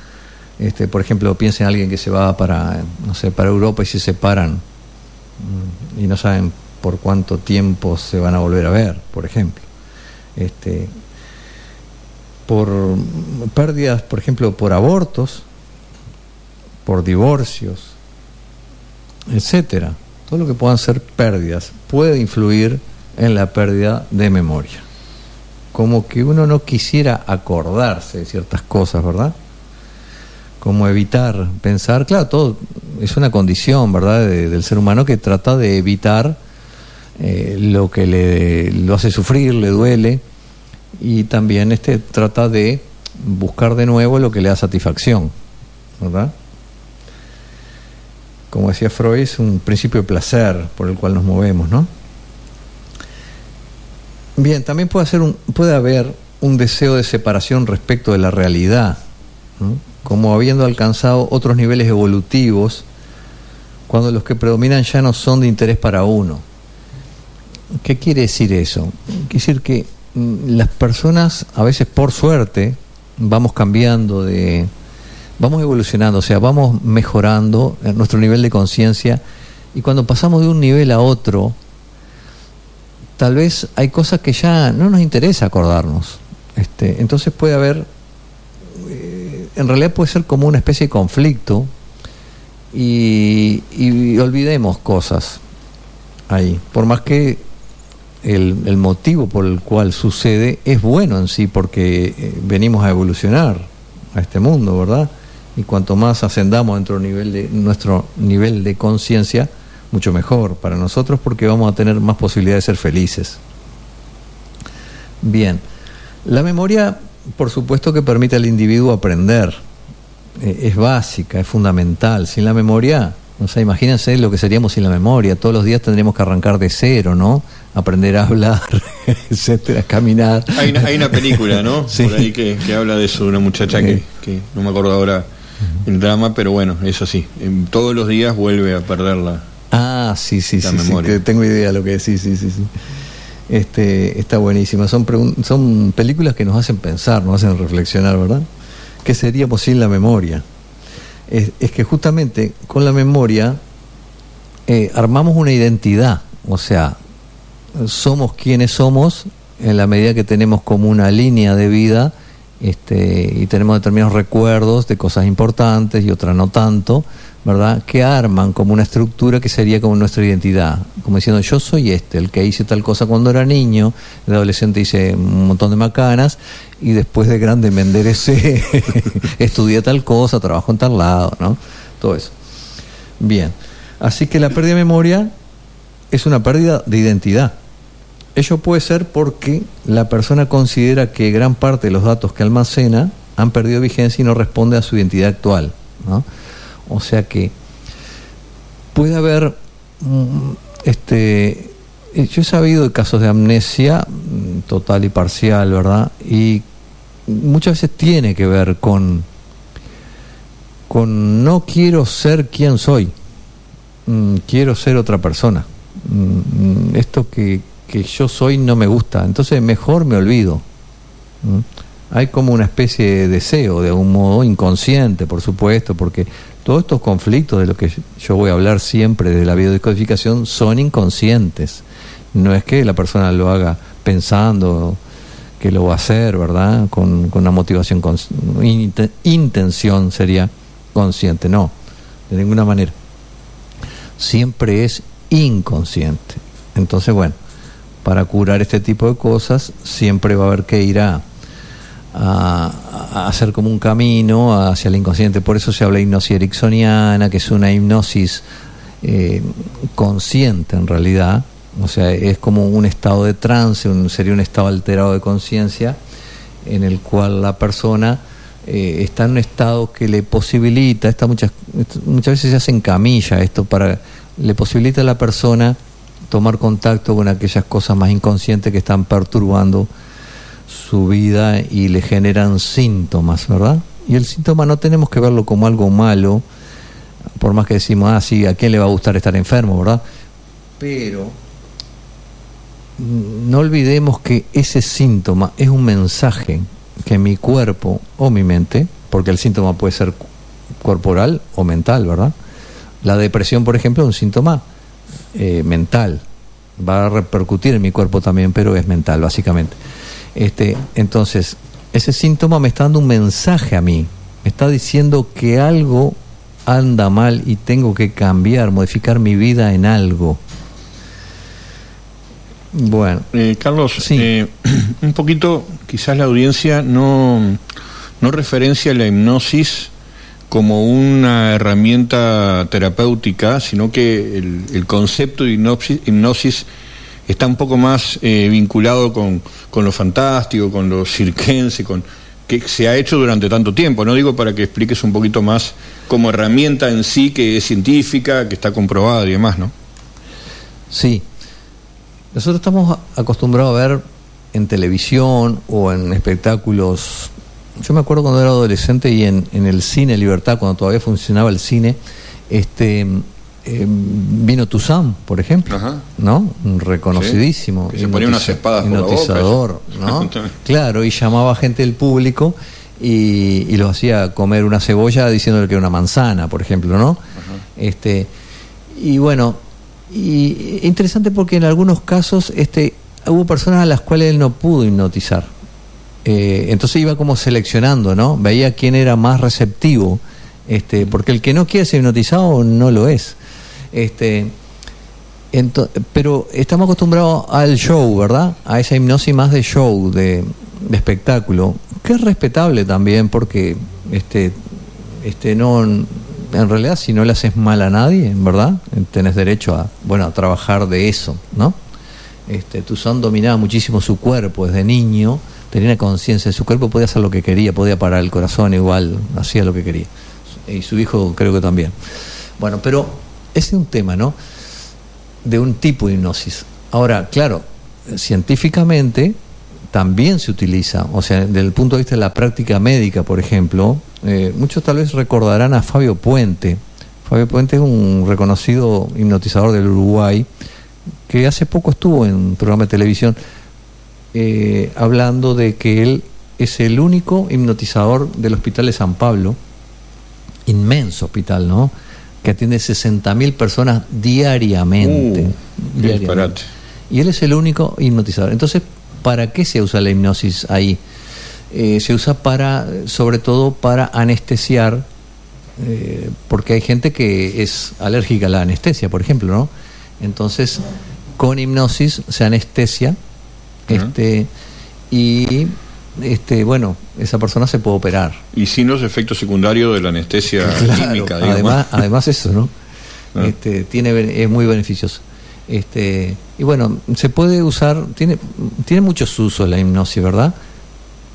este, por ejemplo, piensen en alguien que se va para, no sé, para Europa y se separan mm, y no saben por cuánto tiempo se van a volver a ver, por ejemplo. Este, por pérdidas, por ejemplo, por abortos, por divorcios, etcétera. Todo lo que puedan ser pérdidas puede influir en la pérdida de memoria. Como que uno no quisiera acordarse de ciertas cosas, ¿verdad? Como evitar pensar, claro, todo es una condición, ¿verdad?, del ser humano que trata de evitar eh, lo que le lo hace sufrir, le duele, y también este trata de buscar de nuevo lo que le da satisfacción, ¿verdad? Como decía Freud, es un principio de placer por el cual nos movemos, ¿no? Bien, también puede, hacer un, puede haber un deseo de separación respecto de la realidad, como habiendo alcanzado otros niveles evolutivos, cuando los que predominan ya no son de interés para uno. ¿Qué quiere decir eso? Quiere decir que mm, las personas, a veces por suerte, vamos cambiando de, vamos evolucionando, o sea, vamos mejorando nuestro nivel de conciencia y cuando pasamos de un nivel a otro, tal vez hay cosas que ya no nos interesa acordarnos. Este, entonces puede haber, en realidad puede ser como una especie de conflicto y, olvidemos cosas ahí, por más que el, motivo por el cual sucede es bueno en sí, porque eh, venimos a evolucionar a este mundo, ¿verdad? Y cuanto más ascendamos dentro nivel de, nuestro nivel de conciencia, mucho mejor para nosotros porque vamos a tener más posibilidades de ser felices. Bien, la memoria, por supuesto que permite al individuo aprender, eh, es básica, es fundamental. Sin la memoria, o sea, imagínense lo que seríamos sin la memoria. Todos los días tendríamos que arrancar de cero, ¿no? Aprender a hablar, *laughs* etcétera, caminar. Hay una, hay una película, ¿no? *laughs* Por ahí que, que, habla de eso, de una muchacha que, que no me acuerdo ahora el drama, pero bueno, eso sí, todos los días vuelve a perderla. Ah, sí, sí, sí, sí, tengo idea de lo que decís, sí, sí, sí. Este, está buenísima. Son, películas que nos hacen pensar, nos hacen reflexionar, ¿verdad? ¿Qué seríamos sin la memoria? Es, es que justamente con la memoria eh, armamos una identidad, o sea, somos quienes somos en la medida que tenemos como una línea de vida este, y tenemos determinados recuerdos de cosas importantes y otras no tanto, ¿verdad? Que arman como una estructura que sería como nuestra identidad, como diciendo yo soy este, el que hice tal cosa cuando era niño, de adolescente hice un montón de macanas y después de grande me enderecé, *laughs* estudié tal cosa, trabajo en tal lado, ¿no? Todo eso. Bien, así que la pérdida de memoria es una pérdida de identidad. Ello puede ser porque la persona considera que gran parte de los datos que almacena han perdido vigencia y no responde a su identidad actual. ¿no? O sea que puede haber, mm, este, yo he sabido de casos de amnesia mm, total y parcial, ¿verdad? Y muchas veces tiene que ver con, con no quiero ser quien soy, mm, quiero ser otra persona. Esto que, que yo soy no me gusta, entonces mejor me olvido. Hay como una especie de deseo, de un modo inconsciente, por supuesto, porque todos estos conflictos de los que yo voy a hablar siempre de la biodescodificación son inconscientes. No es que la persona lo haga pensando que lo va a hacer, ¿verdad? Con, con una motivación, con, intención sería consciente, no, de ninguna manera. Siempre es inconsciente. Entonces, bueno, para curar este tipo de cosas, siempre va a haber que ir a, hacer como un camino hacia el inconsciente. Por eso se habla de hipnosis ericksoniana, que es una hipnosis eh, consciente en realidad, o sea, es como un estado de trance, sería un estado alterado de conciencia, en el cual la persona eh, está en un estado que le posibilita, esta muchas, muchas veces se hace en camilla esto, para le posibilita a la persona tomar contacto con aquellas cosas más inconscientes que están perturbando su vida y le generan síntomas, ¿verdad? Y el síntoma no tenemos que verlo como algo malo, por más que decimos, ah, sí, ¿a quién le va a gustar estar enfermo, verdad? Pero no olvidemos que ese síntoma es un mensaje que mi cuerpo o mi mente, porque el síntoma puede ser corporal o mental, ¿verdad? La depresión, por ejemplo, es un síntoma eh, mental. Va a repercutir en mi cuerpo también, pero es mental, básicamente. Este, entonces, ese síntoma me está dando un mensaje a mí. Me está diciendo que algo anda mal y tengo que cambiar, modificar mi vida en algo. Bueno. Eh, Carlos, eh, *clears throat* un poquito, quizás la audiencia no, no referencia la hipnosis como una herramienta terapéutica, sino que el, concepto de hipnosis, está un poco más eh, vinculado con, con, lo fantástico, con lo cirquense, con que se ha hecho durante tanto tiempo. No digo para que expliques un poquito más como herramienta en sí que es científica, que está comprobada y demás, ¿no? Sí. Nosotros estamos acostumbrados a ver en televisión o en espectáculos yo me acuerdo cuando era adolescente y en, el cine Libertad, cuando todavía funcionaba el cine, este eh, vino Tuzán, por ejemplo, ¿no? Un reconocidísimo. Que se ponía unas espadas hipnotizador, ¿no? *laughs* claro, y llamaba a gente del público y, y los hacía comer una cebolla diciéndole que era una manzana, por ejemplo, ¿no? Este y bueno, y interesante porque en algunos casos este hubo personas a las cuales él no pudo hipnotizar eh, entonces iba como seleccionando, ¿no? Veía quién era más receptivo, este, porque el que no quiere ser hipnotizado no lo es. Este, pero estamos acostumbrados al show, ¿verdad? A esa hipnosis más de show, de, espectáculo, que es respetable también porque este, este no en realidad si no le haces mal a nadie, ¿verdad? Tenés derecho a, bueno, a trabajar de eso, ¿no? Este, son dominaba muchísimo su cuerpo desde niño tenía conciencia de su cuerpo, podía hacer lo que quería, podía parar el corazón igual, hacía lo que quería. Y su hijo creo que también. Bueno, pero ese es un tema, ¿no? De un tipo de hipnosis. Ahora, claro, científicamente también se utiliza, o sea, desde el punto de vista de la práctica médica, por ejemplo, eh, muchos tal vez recordarán a Fabio Puente. Fabio Puente es un reconocido hipnotizador del Uruguay que hace poco estuvo en un programa de televisión eh, hablando de que él es el único hipnotizador del Hospital de San Pablo, inmenso hospital, ¿no? Que atiende 60.000 personas diariamente. Uh, y él es el único hipnotizador. Entonces, ¿para qué se usa la hipnosis ahí? Eh, se usa para, sobre todo para anestesiar, eh, porque hay gente que es alérgica a la anestesia, por ejemplo, ¿no? Entonces, con hipnosis se anestesia este, y este, bueno, esa persona se puede operar. Y sin los efectos secundarios de la anestesia química, Además, además eso, ¿no? Ah. Este, tiene, es muy beneficioso. Este, y bueno, se puede usar, tiene, tiene muchos usos la hipnosis, ¿verdad?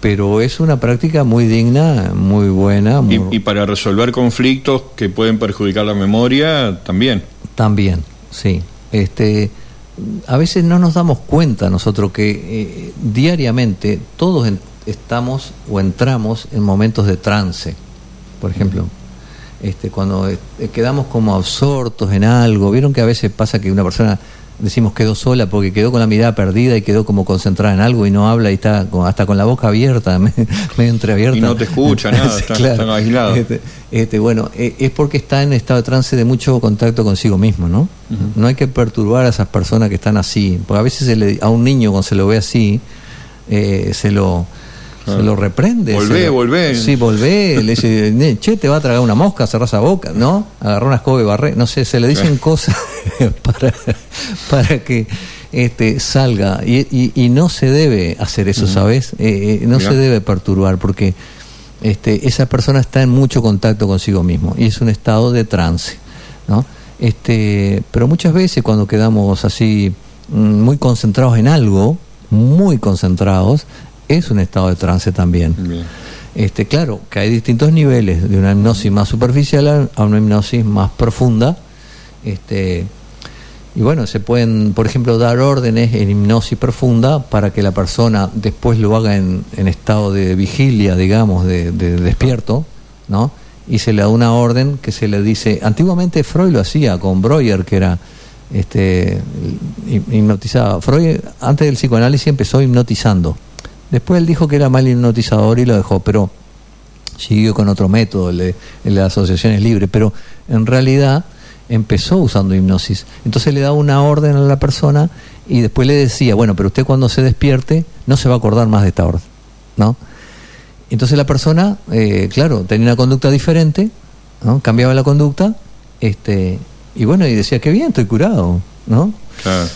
Pero es una práctica muy digna, muy buena. Y, y, para resolver conflictos que pueden perjudicar la memoria, también. También, sí. Este, a veces no nos damos cuenta nosotros que eh, diariamente todos estamos o entramos en momentos de trance, por ejemplo. Este, cuando eh, quedamos como absortos en algo, vieron que a veces pasa que una persona decimos quedó sola porque quedó con la mirada perdida y quedó como concentrada en algo y no habla y está hasta con la boca abierta, *laughs* medio entreabierta. Y no te escucha nada, *laughs* está, aislado. Este, este, bueno, e, es porque está en estado de trance de mucho contacto consigo mismo, ¿no? No hay que perturbar a esas personas que están así, porque a veces a un niño cuando se lo ve así, eh, se lo se lo reprende. Volvé, volvé. Sí, volvé. Le dice, che, te va a tragar una mosca, cerrás la boca, ¿no? Agarró una escoba y barré. No sé, se le dicen *laughs* cosas *laughs* para, para que este, salga. Y, y, no se debe hacer eso, ¿sabes? Eh, eh, no se debe perturbar porque este, esa persona está en mucho contacto consigo mismo y es un estado de trance, ¿no? Este, pero muchas veces cuando quedamos así mm, muy concentrados en algo, muy concentrados, es un estado de trance también. Este, claro, que hay distintos niveles, de una hipnosis más superficial a una hipnosis más profunda. Este, y bueno, se pueden, por ejemplo, dar órdenes en hipnosis profunda para que la persona después lo haga en, estado de vigilia, digamos, de, despierto, ¿no? Y se le da una orden que se le dice, antiguamente Freud lo hacía con Breuer, que era este hipnotizado. Freud antes del psicoanálisis empezó hipnotizando Después él dijo que era mal hipnotizador y lo dejó, pero siguió con otro método, el de asociaciones libres, pero en realidad empezó usando hipnosis. Entonces le daba una orden a la persona y después le decía, bueno, pero usted cuando se despierte no se va a acordar más de esta orden, ¿no? Entonces la persona, eh, claro, tenía una conducta diferente, ¿no? Cambiaba la conducta, este, y bueno, y decía, qué bien, estoy curado, ¿no? Claro.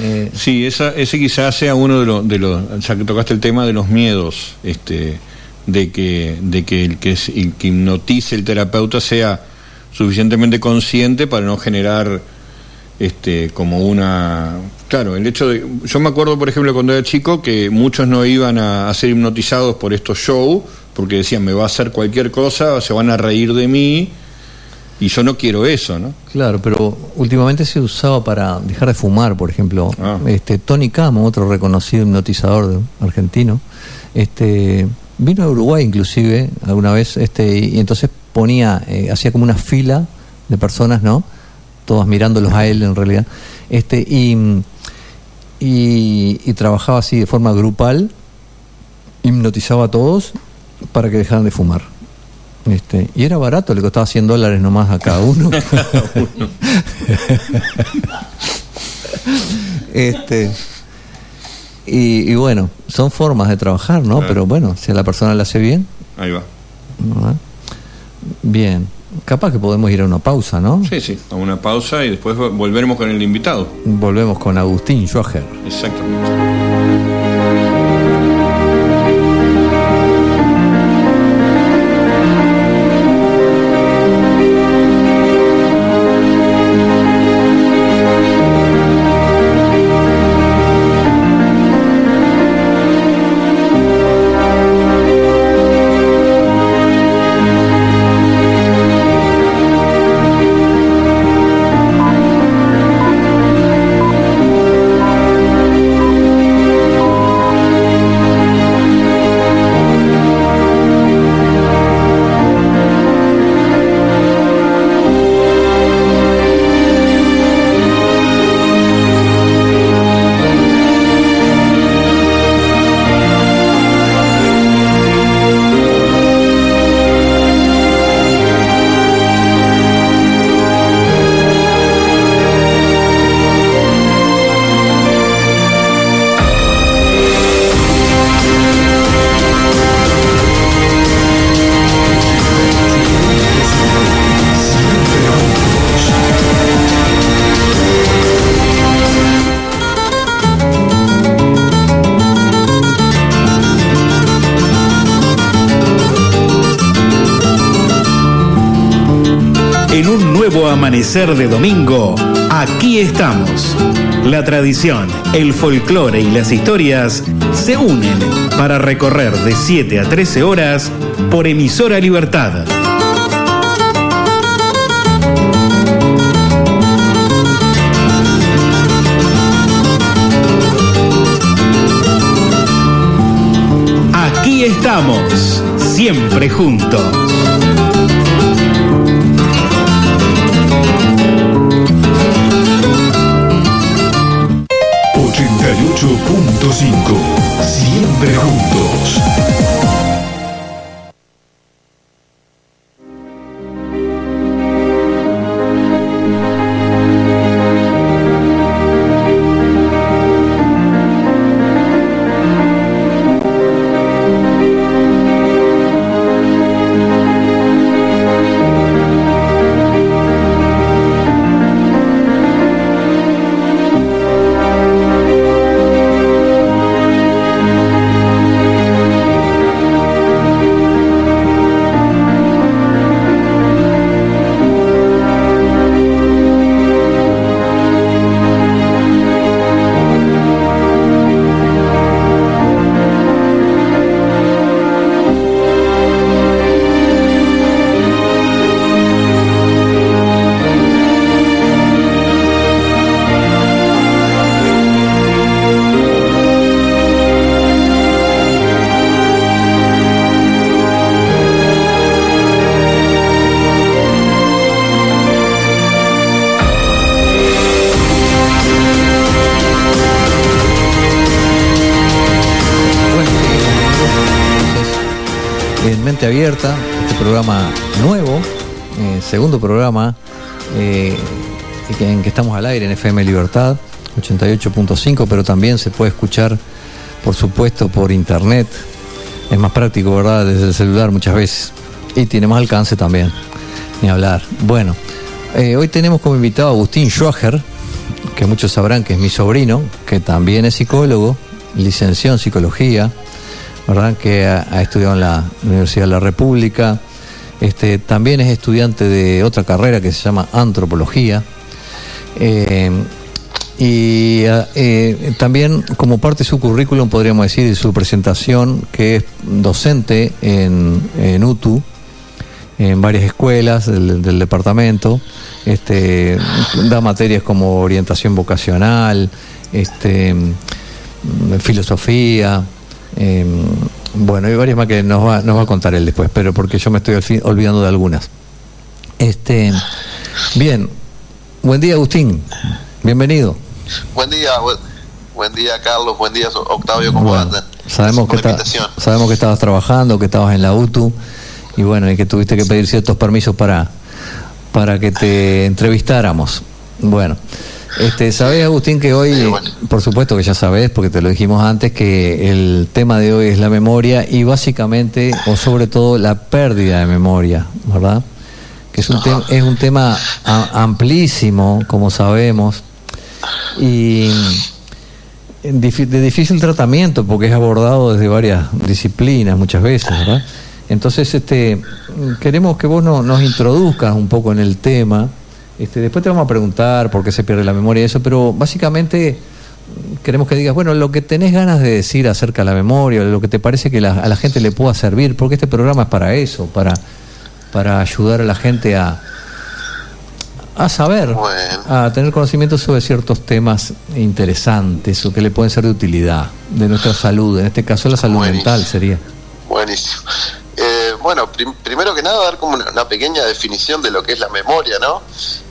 Eh, sí, esa, ese quizás sea uno de los, de los, ya que tocaste el tema de los miedos, este, de que, de que el que, hipnotice el terapeuta sea suficientemente consciente para no generar este como una claro el hecho de yo me acuerdo por ejemplo cuando era chico que muchos no iban a, a ser hipnotizados por estos shows porque decían me va a hacer cualquier cosa se van a reír de mí y yo no quiero eso no Claro, pero últimamente se usaba para dejar de fumar, por ejemplo. Ah. Este Tony Camo, otro reconocido hipnotizador de- argentino, este vino a Uruguay inclusive alguna vez, este y, y entonces ponía, eh, hacía como una fila de personas, ¿no? Todas mirándolos a él en realidad, este y, y, y trabajaba así de forma grupal, hipnotizaba a todos para que dejaran de fumar. Este, y era barato, le costaba 100 dólares nomás a cada uno. *laughs* este, y, y bueno, son formas de trabajar, ¿no? Claro. Pero bueno, si a la persona le hace bien, ahí va ¿no? bien. Capaz que podemos ir a una pausa, ¿no? sí sí a una pausa y después vo- volveremos con el invitado Volvemos con Agustín Schwager. exactamente amanecer de domingo, aquí estamos. La tradición, el folclore y las historias se unen para recorrer de 7 a 13 horas por emisora Libertad. Aquí estamos, siempre juntos. Abierta, este programa nuevo, eh, segundo programa eh, en que estamos al aire en FM Libertad 88.5, pero también se puede escuchar, por supuesto, por internet. Es más práctico, ¿verdad? Desde el celular muchas veces. Y tiene más alcance también, ni hablar. Bueno, eh, hoy tenemos como invitado a Agustín Schwager, que muchos sabrán que es mi sobrino, que también es psicólogo, licenció en psicología, Que ha, estudiado en la Universidad de la República. Este, también es estudiante de otra carrera que se llama antropología. Eh, y eh, también como parte de su currículum, podríamos decir, de su presentación, que es docente en, en UTU, en varias escuelas del, departamento, este, da materias como orientación vocacional, este, filosofía, eh, bueno, hay varias más que nos va, nos va a contar él después, pero porque yo me estoy al fin olvidando de algunas. Este, bien, buen día Agustín, bienvenido. Buen día, buen, buen día Carlos, buen día Octavio, ¿cómo Bueno, andan? sabemos que, está- sabemos que estabas trabajando, que estabas en la UTU y bueno, y que tuviste que pedir ciertos permisos para, para que te entrevistáramos. Bueno, este, sabés Agustín que hoy, bueno. por supuesto que ya sabés, porque te lo dijimos antes, que el tema de hoy es la memoria y básicamente, o sobre todo, la pérdida de memoria, ¿verdad? Que es un, es un tema amplísimo, como sabemos, y de difícil tratamiento porque es abordado desde varias disciplinas muchas veces, ¿verdad? Entonces, este, queremos que vos no- nos introduzcas un poco en el tema. Este, después te vamos a preguntar por qué se pierde la memoria y eso, pero básicamente queremos que digas, bueno, lo que tenés ganas de decir acerca de la memoria, lo que te parece que la- a la gente le pueda servir, porque este programa es para eso, para, para ayudar a la gente a, a saber, Bueno. a tener conocimiento sobre ciertos temas interesantes o que le pueden ser de utilidad, de nuestra salud, en este caso la salud Buenísimo. mental sería. Buenísimo. Eh, bueno, prim- primero que nada, dar como una, pequeña definición de lo que es la memoria, ¿no?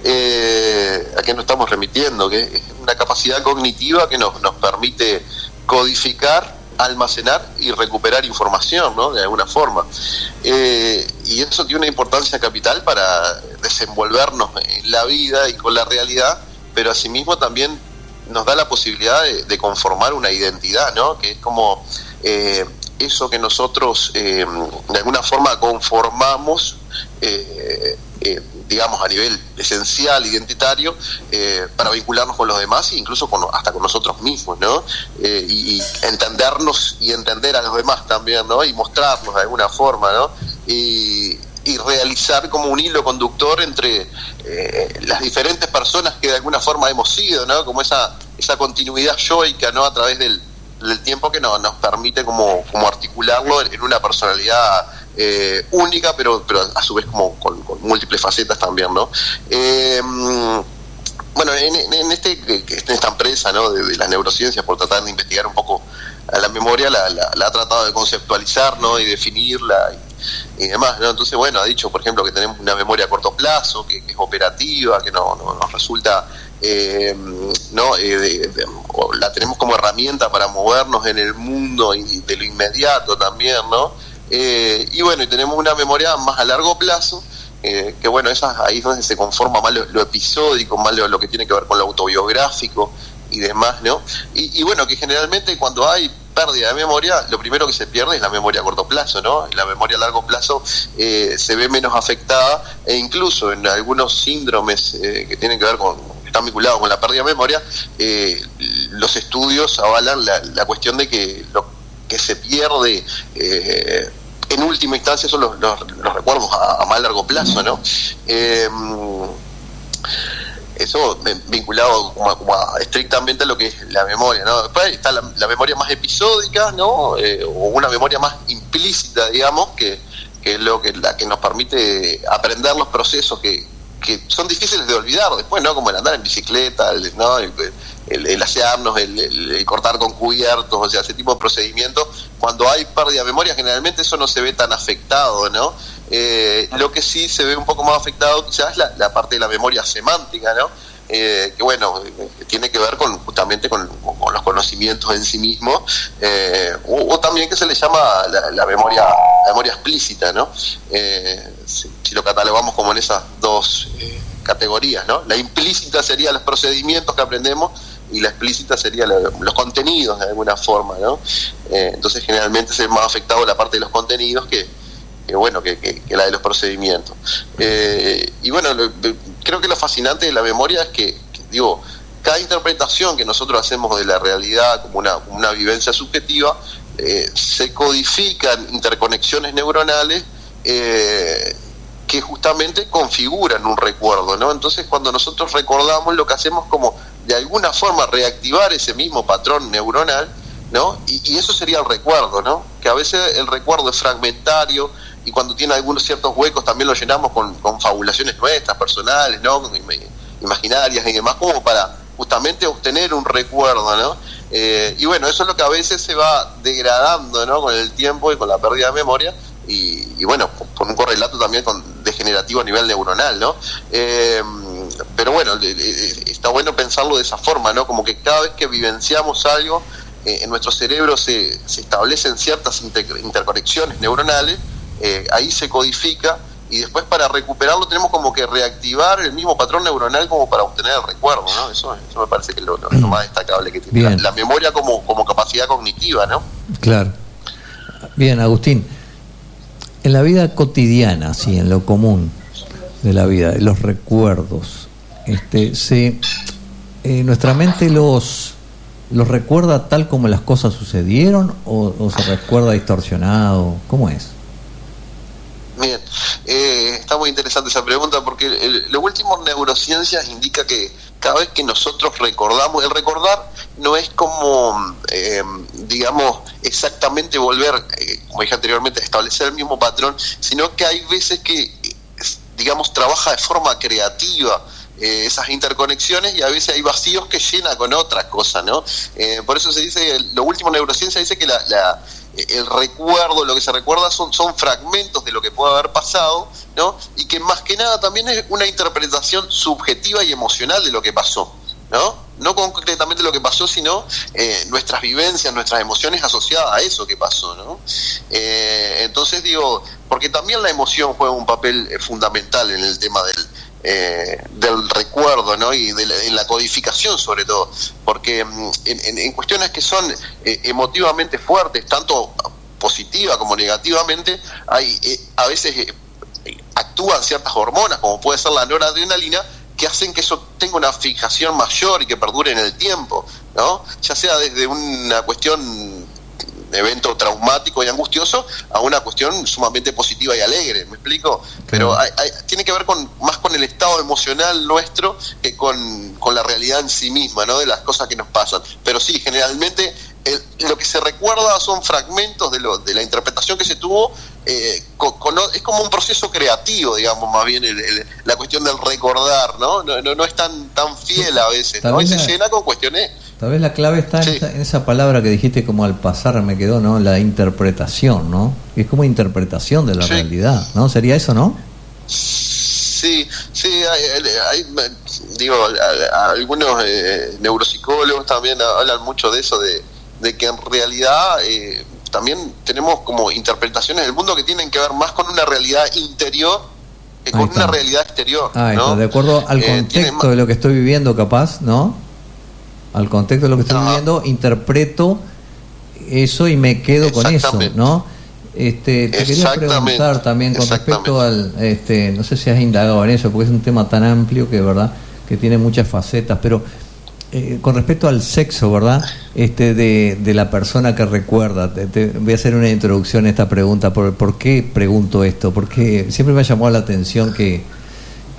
Eh, a qué nos estamos remitiendo, que es una capacidad cognitiva que nos, nos permite codificar, almacenar y recuperar información, ¿no? De alguna forma. Eh, y eso tiene una importancia capital para desenvolvernos en la vida y con la realidad, pero asimismo también nos da la posibilidad de, conformar una identidad, ¿no? Que es como eso que nosotros eh, de alguna forma conformamos, eh, eh, digamos, a nivel esencial, identitario, para vincularnos con los demás e incluso hasta con nosotros mismos, ¿no? Y, entendernos y entender a los demás también, ¿no? Y mostrarnos de alguna forma, ¿no? Y, y realizar como un hilo conductor entre las diferentes personas que de alguna forma hemos sido, ¿no? Como esa, esa continuidad yoica, ¿no? A través del, del tiempo que no- nos permite como, como articularlo en, una personalidad eh, única, pero, pero a su vez como con, múltiples facetas también, ¿no? Eh, bueno, en, en este, en esta empresa ¿no? de, de las neurociencias, por tratar de investigar un poco a la memoria, la, la- ha tratado de conceptualizar ¿no? y definirla y, y demás. ¿no? Entonces, bueno, ha dicho, por ejemplo, que tenemos una memoria a corto plazo, que, que es operativa, que no, no- nos resulta, eh, ¿no? Eh, la tenemos como herramienta para movernos en el mundo y de lo inmediato también, ¿no? Eh, y bueno, y tenemos una memoria más a largo plazo, eh, que bueno, esas ahí es donde se conforma más lo, episódico, más lo, que tiene que ver con lo autobiográfico y demás, ¿no? Y, bueno, que generalmente cuando hay pérdida de memoria, lo primero que se pierde es la memoria a corto plazo, ¿no? La memoria a largo plazo eh, se ve menos afectada e incluso en algunos síndromes eh, que tienen que ver con, están vinculados con la pérdida de memoria, eh, los estudios avalan la, cuestión de que lo que se pierde eh, en última instancia son los, los- recuerdos a, más largo plazo, ¿no? Eh, eso vinculado como estrictamente a lo que es la memoria, ¿no? Después está la, memoria más episódica, ¿no? O una memoria más implícita, digamos, que, que es lo que la que nos permite aprender los procesos que, que son difíciles de olvidar después, ¿no? Como el andar en bicicleta, el, ¿no? el, el- el asearnos, el, el- cortar con cubiertos, o sea, ese tipo de procedimientos. Cuando hay pérdida de memoria, generalmente eso no se ve tan afectado, ¿no? Eh, lo que sí se ve un poco más afectado quizás es la, la parte de la memoria semántica, ¿no? Eh, que bueno, eh, tiene que ver con justamente con, los conocimientos en sí mismos, eh, o, también que se le llama la, memoria la memoria explícita, ¿no? Eh, si, lo catalogamos como en esas dos eh, categorías, ¿no? La implícita sería los procedimientos que aprendemos y la explícita sería los contenidos de alguna forma, ¿no? Entonces generalmente se ve más afectado la parte de los contenidos que, que bueno, que, la de los procedimientos. Eh, y bueno, creo que lo fascinante de la memoria es que, digo, cada interpretación que nosotros hacemos de la realidad como una, una vivencia subjetiva eh, se codifican interconexiones neuronales eh, que justamente configuran un recuerdo, ¿no? Entonces cuando nosotros recordamos lo que hacemos como de alguna forma reactivar ese mismo patrón neuronal, ¿no? Y, eso sería el recuerdo, ¿no? Que a veces el recuerdo es fragmentario y cuando tiene algunos ciertos huecos también lo llenamos con, con fabulaciones nuestras, personales, ¿no? Imaginarias y demás, como para justamente obtener un recuerdo, ¿no? Eh, y bueno, eso es lo que a veces se va degradando, ¿no? Con el tiempo y con la pérdida de memoria y, bueno, con un correlato también con degenerativo a nivel neuronal, ¿no? Eh, pero bueno, está bueno pensarlo de esa forma, ¿no? Como que cada vez que vivenciamos algo, eh, en nuestro cerebro se, se establecen ciertas interconexiones neuronales, ahí se codifica y después para recuperarlo tenemos como que reactivar el mismo patrón neuronal como para obtener el recuerdo, ¿no? Eso, eso me parece que es lo, más destacable que tiene la, memoria como, como capacidad cognitiva, ¿no? Claro. Bien, Agustín, en la vida cotidiana, sí, en lo común de la vida, los recuerdos, este, se, eh, nuestra mente los los recuerda tal como las cosas sucedieron o, o se recuerda distorsionado, ¿cómo es? Bien, eh, está muy interesante esa pregunta porque lo último neurociencias indica que cada vez que nosotros recordamos, el recordar no es como, eh, digamos, exactamente volver, eh, como dije anteriormente, establecer el mismo patrón, sino que hay veces que, digamos, trabaja de forma creativa esas interconexiones y a veces hay vacíos que llena con otra cosa, ¿no? por eso se dice, lo último neurociencia dice que la el recuerdo, lo que se recuerda son, son fragmentos de lo que puede haber pasado, ¿no? Y que más que nada también es una interpretación subjetiva y emocional de lo que pasó, ¿no? No concretamente lo que pasó, sino eh, nuestras vivencias, nuestras emociones asociadas a eso que pasó, ¿no? Eh, entonces digo, porque también la emoción juega un papel eh, fundamental en el tema del, eh, del recuerdo ¿no? y de la, en la codificación sobre todo, porque mm, en, cuestiones que son eh, emotivamente fuertes, tanto positiva como negativamente, hay eh, a veces actúan ciertas hormonas, como puede ser la noradrenalina, que hacen que eso tenga una fijación mayor y que perdure en el tiempo, ¿no? Ya sea desde una cuestión evento traumático y angustioso a una cuestión sumamente positiva y alegre, ¿me explico? Pero tiene que ver con más con el estado emocional nuestro que con, con, la realidad en sí misma, ¿no? De las cosas que nos pasan. Pero sí, generalmente lo que se recuerda son fragmentos de, lo, de la interpretación que se tuvo, eh, es como un proceso creativo, digamos, más bien la cuestión del recordar, ¿no? No, no, es tan, tan fiel a veces, ¿no? Y se llena con cuestiones Tal vez la clave está en, esa, palabra que dijiste como al pasar me quedó, ¿no? La interpretación, ¿no? Es como interpretación de la realidad, ¿no? ¿Sería eso, no? Sí, sí, hay, digo, algunos eh, neuropsicólogos también hablan mucho de eso, de, que en realidad eh, también tenemos como interpretaciones del mundo que tienen que ver más con una realidad interior que con una realidad exterior. ¿no? de acuerdo al eh, contexto de lo que estoy viviendo, capaz, ¿no? Al contexto de lo que estoy viviendo, interpreto eso y me quedo con eso, ¿no? Este, te quería preguntar también con respecto al, este, no sé si has indagado en eso, porque es un tema tan amplio que, verdad, que tiene muchas facetas, pero eh, con respecto al sexo, ¿verdad? Este, de, de la persona que recuerda, te, voy a hacer una introducción a esta pregunta. ¿Por, ¿Por qué pregunto esto? Porque siempre me ha llamado la atención que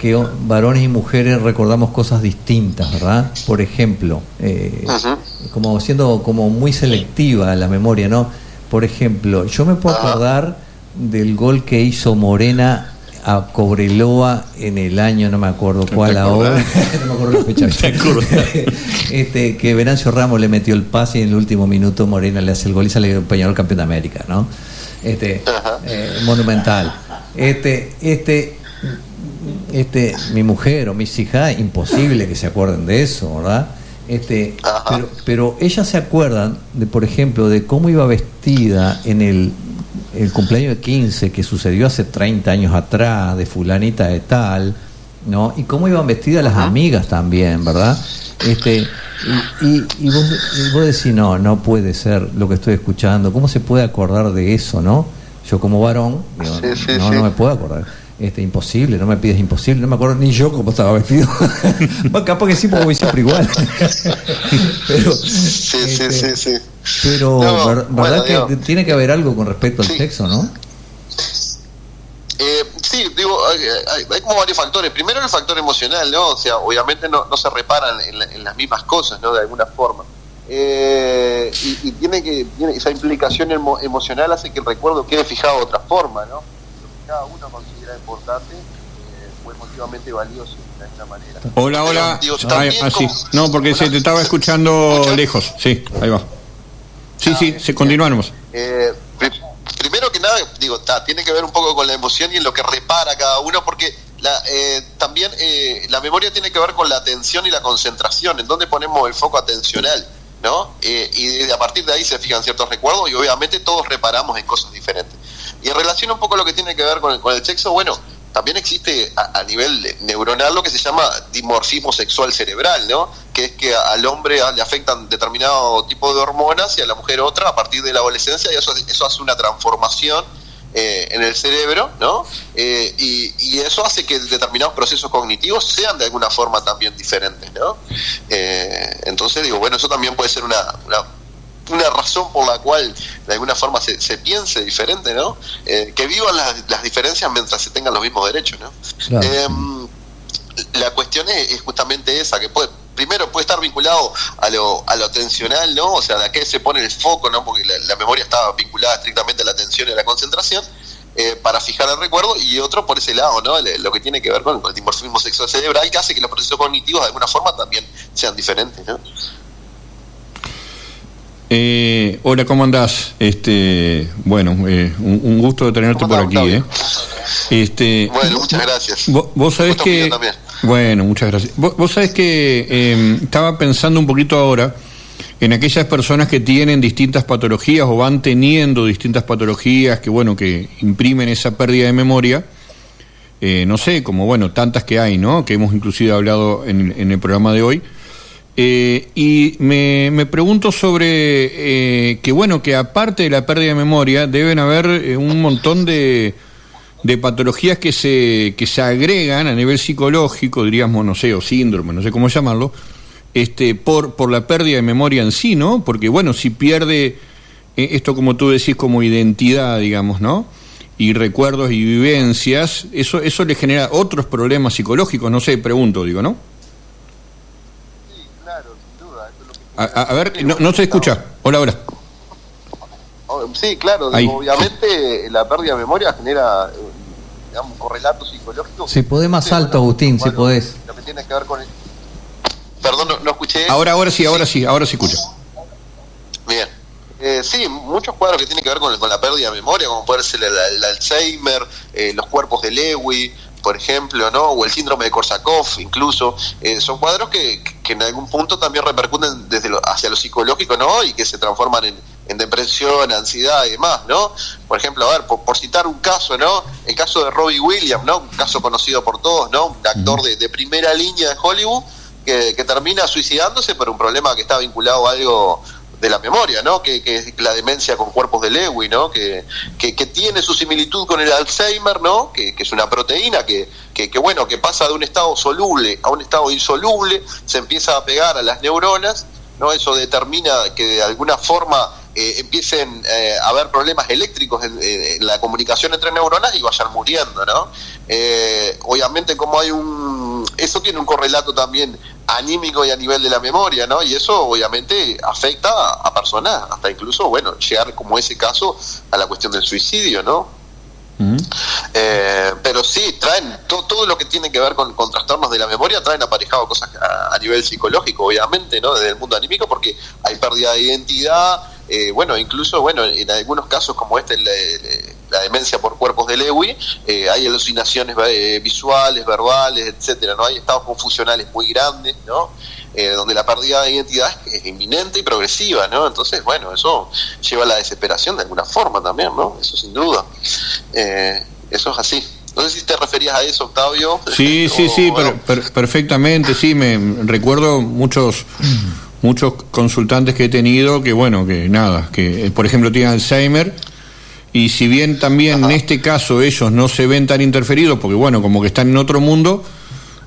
que varones y mujeres recordamos cosas distintas, ¿verdad? Por ejemplo, eh, como siendo como muy selectiva la memoria, ¿no? Por ejemplo, yo me puedo acordar del gol que hizo Morena a Cobreloa en el año, no me acuerdo cuál ahora, *laughs* no me acuerdo la fecha. *laughs* *laughs* este, que Venancio Ramos le metió el pase y en el último minuto Morena le hace el gol y sale el campeón de América, ¿no? Este, eh, monumental. Este, este, este, mi mujer o mis hijas, imposible que se acuerden de eso, ¿verdad? Este, pero, pero ellas se acuerdan, de, por ejemplo, de cómo iba vestida en el, el cumpleaños de 15 que sucedió hace 30 años atrás, de fulanita de tal, ¿no? Y cómo iban vestidas las amigas también, ¿verdad? Este, y, y, vos, decís, no, no puede ser lo que estoy escuchando, ¿cómo se puede acordar de eso, no? Yo como varón, no, no me puedo acordar este, imposible, no me pides imposible, no me acuerdo ni yo cómo estaba vestido. *laughs* capaz que sí, porque voy siempre igual. *laughs* Pero, sí, sí, este, sí, sí. Pero, ¿verdad que tiene que haber algo con respecto al sexo, no? Eh, sí, digo, hay, como varios factores. Primero el factor emocional, ¿no? O sea, obviamente no, no se reparan en, las mismas cosas, ¿no? De alguna forma. Eh, y, tiene que esa implicación emocional hace que el recuerdo quede fijado de otra forma, ¿no? Cada uno considera importante eh, fue emotivamente valioso de alguna manera. Hola, hola. ah, sí. No, porque se te estaba escuchando lejos. Sí, ahí va. Sí, ah, sí, se continuamos. Eh, primero que nada, digo, tiene que ver un poco con la emoción y en lo que repara cada uno, porque la, eh, también eh, la memoria tiene que ver con la atención y la concentración, en donde ponemos el foco atencional, ¿no? Eh, y a partir de ahí se fijan ciertos recuerdos y obviamente todos reparamos en cosas diferentes. Y en relación un poco a lo que tiene que ver con el sexo, bueno, también existe a, nivel neuronal lo que se llama dimorfismo sexual cerebral, ¿no? Que es que al hombre le afectan determinado tipo de hormonas y a la mujer otra a partir de la adolescencia y eso, eso hace una transformación eh, en el cerebro, ¿no? Eh, y, eso hace que determinados procesos cognitivos sean de alguna forma también diferentes, ¿no? Eh, entonces digo, bueno, eso también puede ser una razón por la cual de alguna forma se, se piense diferente, ¿no? Eh, que vivan las, diferencias mientras se tengan los mismos derechos, ¿no? Em, la cuestión es, justamente esa, que puede, primero puede estar vinculado a lo, a lo atencional, ¿no? O sea, de a qué se pone el foco, ¿no? Porque la, memoria está vinculada estrictamente a la atención y a la concentración. Eh, para fijar el recuerdo y otro por ese lado, ¿no? lo que tiene que ver con, el dimorfismo sexual cerebral que hace que los procesos cognitivos de alguna forma también sean diferentes, ¿no? Eh, hola, ¿cómo andás? Este, bueno, eh, un, gusto de tenerte por aquí. ¿eh? Este, bueno, muchas gracias. Vos, sabés que... Bueno, muchas gracias. Vos, sabés que em, estaba pensando un poquito ahora en aquellas personas que tienen distintas patologías o van teniendo distintas patologías que, bueno, que imprimen esa pérdida de memoria. Eh, no sé, como, bueno, tantas que hay, ¿no? Que hemos inclusive hablado en el programa de hoy. Eh, y me, me, pregunto sobre eh, que, bueno, que aparte de la pérdida de memoria, deben haber eh, un montón de, de, patologías que se, que se agregan a nivel psicológico, diríamos, no sé, o síndrome, no sé cómo llamarlo, este, por, por la pérdida de memoria en sí, ¿no? Porque, bueno, si pierde esto, como tú decís, como identidad, digamos, ¿no? Y recuerdos y vivencias, eso, eso le genera otros problemas psicológicos, no sé, pregunto, digo, ¿no? A, ver, no, se escucha. Hola, hola. Oh, sí, claro, obviamente la pérdida de memoria genera digamos, un correlato psicológico. Si podés más alto, Agustín, si podés. Lo que tiene que ver con el... Perdón, no, escuché. Ahora, ahora sí, ahora sí, ahora sí escucho. Bien. Eh, sí, muchos cuadros que tienen que ver con, con la pérdida de memoria, como puede ser el, Alzheimer, eh, los cuerpos de Lewy, por ejemplo, ¿no? o el síndrome de Korsakoff, incluso, eh, son cuadros que, que, en algún punto también repercuten desde lo, hacia lo psicológico, ¿no? Y que se transforman en, en depresión, ansiedad y demás, ¿no? Por ejemplo, a ver, por, citar un caso, ¿no? El caso de Robbie Williams, ¿no? Un caso conocido por todos, ¿no? Un actor de, de primera línea de Hollywood que, que, termina suicidándose por un problema que está vinculado a algo de la memoria, ¿no? Que, que, es la demencia con cuerpos de Lewy, ¿no? Que, que, tiene su similitud con el Alzheimer, ¿no? Que, es una proteína que, que, bueno, que pasa de un estado soluble a un estado insoluble, se empieza a pegar a las neuronas, ¿no? Eso determina que de alguna forma eh, empiecen eh, a haber problemas eléctricos en, la comunicación entre neuronas y vayan muriendo, ¿no? Eh, obviamente como hay un... Eso tiene un correlato también anímico y a nivel de la memoria, ¿no? Y eso obviamente afecta a, personas, hasta incluso, bueno, llegar como ese caso a la cuestión del suicidio, ¿no? Eh, pero sí, traen todo, lo que tiene que ver con, trastornos de la memoria, traen aparejado cosas a, nivel psicológico, obviamente, ¿no? Desde el mundo anímico, porque hay pérdida de identidad, eh, bueno, incluso, bueno, en algunos casos como este, la, demencia por cuerpos de Lewy, eh, hay alucinaciones visuales, verbales, etcétera, ¿no? Hay estados confusionales muy grandes, ¿no? donde la pérdida de identidad es, inminente y progresiva, ¿no? Entonces, bueno, eso lleva a la desesperación de alguna forma también, ¿no? Eso sin duda. eso es así. No sé si te referías a eso, Octavio. Sí, sí, sí, perfectamente, sí, me recuerdo muchos muchos consultantes que he tenido que, bueno, que nada, que por ejemplo tienen Alzheimer y si bien también en este caso ellos no se ven tan interferidos, porque bueno, como que están en otro mundo,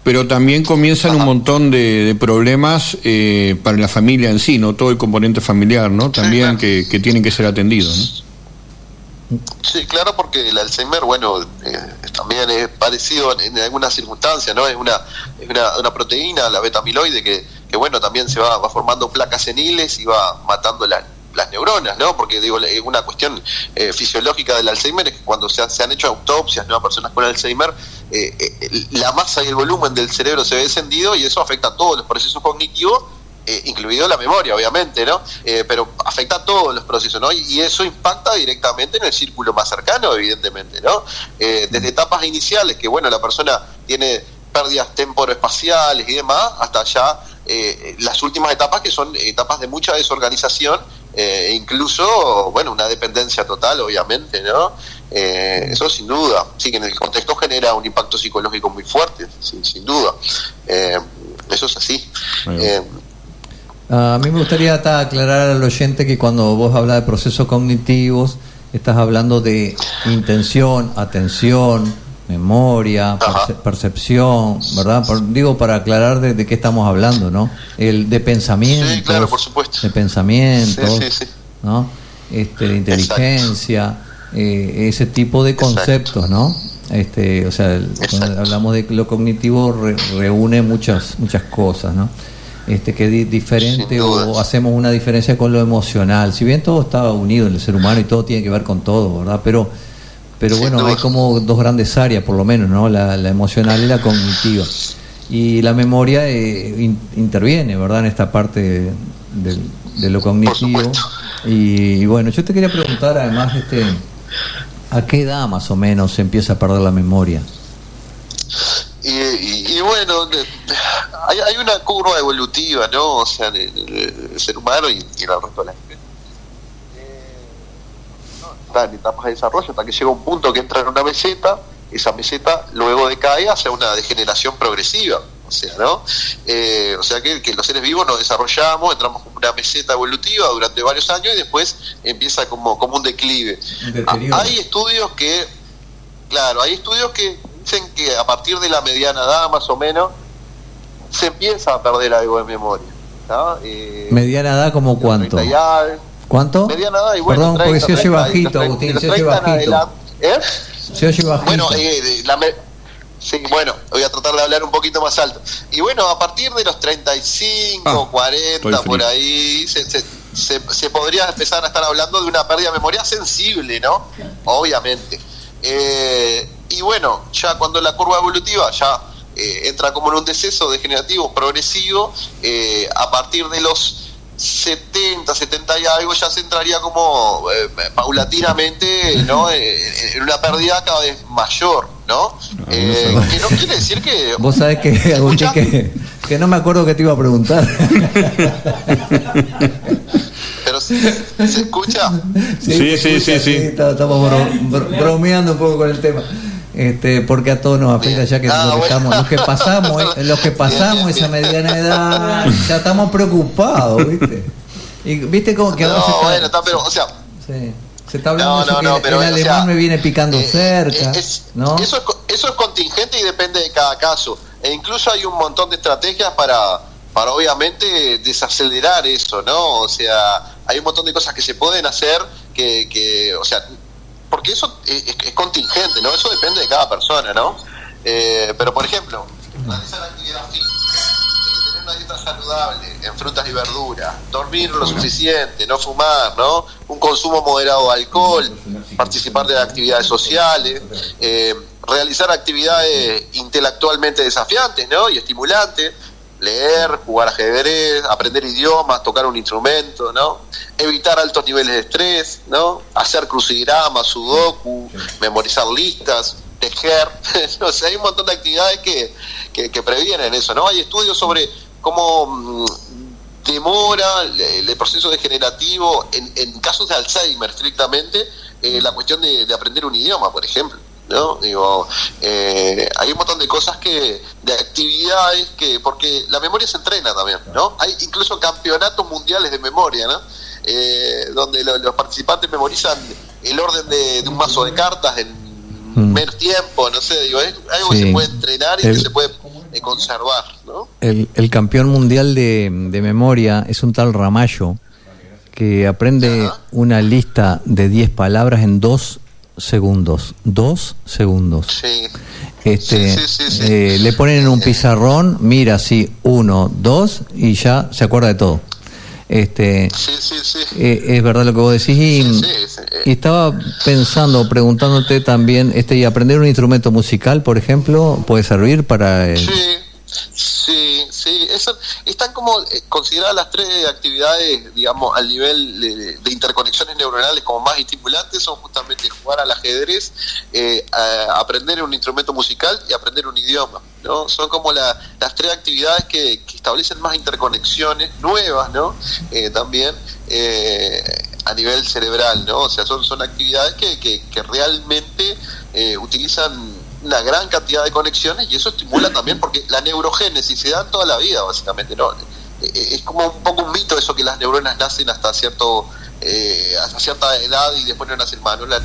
pero también comienzan un montón de, problemas eh, para la familia en sí, ¿no? Todo el componente familiar, ¿no? También que, tienen que ser atendidos, ¿no? Sí, claro, porque el Alzheimer, bueno, eh, también es parecido en, algunas circunstancias, ¿no? Es una, es una, una proteína, la beta-amiloide, que, que, bueno, también se va, va formando placas seniles y va matando la, las neuronas, ¿no? Porque digo, una cuestión eh, fisiológica del Alzheimer es que cuando se, han hecho autopsias ¿no? a personas con Alzheimer, eh, eh, la masa y el volumen del cerebro se ve descendido y eso afecta a todos los procesos cognitivos, incluido la memoria, obviamente, ¿no? pero afecta a todos los procesos, ¿no? Y, eso impacta directamente en el círculo más cercano, evidentemente, ¿no? desde etapas iniciales, que bueno, la persona tiene pérdidas temporoespaciales y demás, hasta ya las últimas etapas que son etapas de mucha desorganización eh, incluso, bueno, una dependencia total, obviamente, ¿no? Eh, eso sin duda, sí que en el contexto genera un impacto psicológico muy fuerte, sin, sin duda. Eh, eso es así. a mí me gustaría aclarar al oyente que cuando vos hablas de procesos cognitivos, estás hablando de intención, atención, memoria, percepción, ¿verdad? digo, para aclarar de, qué estamos hablando, ¿no? El de pensamiento. Sí, claro, por supuesto. De pensamiento, ¿no? Este, de inteligencia, eh, ese tipo de conceptos, ¿no? Este, o sea, cuando hablamos de lo cognitivo reúne muchas muchas cosas, ¿no? Este, que es diferente o hacemos una diferencia con lo emocional. Si bien todo está unido en el ser humano y todo tiene que ver con todo, ¿verdad? Pero pero bueno, hay como dos grandes áreas, por lo menos, ¿no? La, emocional y la cognitiva. Y la memoria eh, interviene, ¿verdad? En esta parte de, lo cognitivo. Y, bueno, yo te quería preguntar, además, este, ¿a qué edad más o menos se empieza a perder la memoria? Y, bueno, hay, una curva evolutiva, ¿no? O sea, del ser humano y, el resto de la en etapas de desarrollo hasta que llega un punto que entra en una meseta, esa meseta luego decae hacia una degeneración progresiva. O sea, ¿no? Eh, o sea que, los seres vivos nos desarrollamos, entramos como una meseta evolutiva durante varios años y después empieza como, como un declive. Ah, hay estudios que, claro, hay estudios que dicen que a partir de la mediana edad más o menos se empieza a perder algo de memoria. Eh, ¿Mediana edad como cuánto? ¿Cuánto? Mediana edad y bueno, Perdón, porque se oye bajito, Agustín, se oye bajito. ¿Eh? Se oye bajito. Bueno, eh, la sí, bueno, voy a tratar de hablar un poquito más alto. Y bueno, a partir de los 35, 40, ah, por ahí, se, se, se, podría empezar a estar hablando de una pérdida de memoria sensible, ¿no? Obviamente. Eh, y bueno, ya cuando la curva evolutiva ya eh, entra como en un deceso degenerativo progresivo, eh, a partir de los 70, 70 y algo ya se entraría como eh, paulatinamente ¿no? Eh, en una pérdida cada vez mayor, ¿no? Eh, que no quiere decir que... *laughs* Vos sabés que, *laughs* que, que, no me acuerdo que te iba a preguntar. *laughs* Pero se, ¿se escucha? Sí, sí, sí, sí. Estamos bromeando un poco con el tema este, porque a todos nos afecta ya que, ah, estamos, los que pasamos, eh, *laughs* los que pasamos esa mediana edad, *laughs* ya estamos preocupados, ¿viste? Y viste como que ahora no, bueno, está, pero, o sea, sí. Se está hablando de eso que el alemán me viene picando eh, cerca. ¿no? eso, es, eso es contingente y depende de cada caso. E incluso hay un montón de estrategias para, para obviamente desacelerar eso, ¿no? O sea, hay un montón de cosas que se pueden hacer que, que o sea, porque eso es, contingente, ¿no? Eso depende de cada persona, ¿no? Eh, pero, por ejemplo, realizar actividad física, eh, tener una dieta saludable en frutas y verduras, dormir lo suficiente, no fumar, ¿no? Un consumo moderado de alcohol, participar de actividades sociales, eh, realizar actividades intelectualmente desafiantes, ¿no? Y estimulantes leer, jugar ajedrez, aprender idiomas, tocar un instrumento, ¿no? Evitar altos niveles de estrés, ¿no? Hacer crucigramas, sudoku, memorizar listas, tejer, *laughs* no sé, hay un montón de actividades que, que, previenen eso, ¿no? Hay estudios sobre cómo mm, demora el, proceso degenerativo en, en casos de Alzheimer estrictamente eh, la cuestión de aprender un idioma, por ejemplo. ¿No? Digo, eh, hay un montón de cosas que, de actividades que, porque la memoria se entrena también, ¿no? Hay incluso campeonatos mundiales de memoria, ¿no? Eh, donde los participantes memorizan el orden de, un mazo de cartas en mm. menos tiempo, no sé, digo, es algo que se puede entrenar y que se puede conservar, ¿no? El, el campeón mundial de, de memoria es un tal Ramallo que aprende Ajá. una lista de 10 palabras en dos segundos. Dos segundos. Sí. Este, Sí, sí, sí, sí. eh, le ponen en un pizarrón, mira así, uno, dos, y ya se acuerda de todo. Este, Sí, sí, sí. eh, es verdad lo que vos decís. Y, Sí, sí, sí. y estaba pensando, preguntándote también, este, y aprender un instrumento musical, por ejemplo, puede servir para... el- Sí, sí, sí. Eso, están como eh, consideradas las tres actividades, digamos, al nivel de, de interconexiones neuronales como más estimulantes, son justamente jugar al ajedrez, eh, aprender un instrumento musical y aprender un idioma. ¿no? Son como la- las tres actividades que, que establecen más interconexiones nuevas, ¿no? Eh, también eh, a nivel cerebral, ¿no? O sea, son, son actividades que, que, que realmente eh, utilizan una gran cantidad de conexiones y eso estimula también porque la neurogénesis se da toda la vida básicamente no Eh, eh, es como un poco un mito eso que las neuronas nacen hasta cierto eh, hasta cierta edad y después no nacen más ¿no? la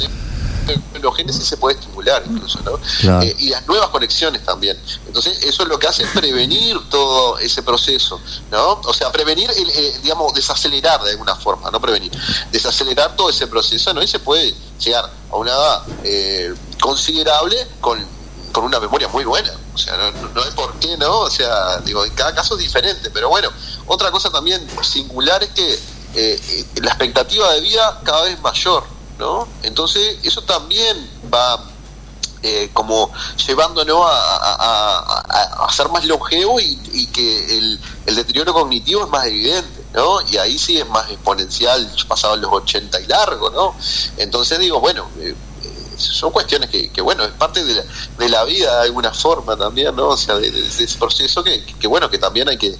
neurogénesis se puede estimular incluso no Claro. Eh, y las nuevas conexiones también entonces eso es lo que hace es prevenir todo ese proceso no o sea prevenir el, eh, digamos desacelerar de alguna forma no prevenir desacelerar todo ese proceso no y se puede llegar a una edad eh, considerable con, con una memoria muy buena. O sea, no, no- hay por qué, ¿no? O sea, digo, en cada caso es diferente. Pero bueno, otra cosa también singular es que eh, eh, la expectativa de vida cada vez es mayor, ¿no? Entonces, eso también va eh, como llevándonos a, a- a- a- ser más longevo y, que el, el deterioro cognitivo es más evidente, ¿no? Y ahí sí es más exponencial, pasado los 80 y largo, ¿no? Entonces digo, bueno, eh, son cuestiones que, bueno, es parte de la, de la vida de alguna forma también, ¿no? O sea, de, ese proceso que, que, bueno, que también hay que...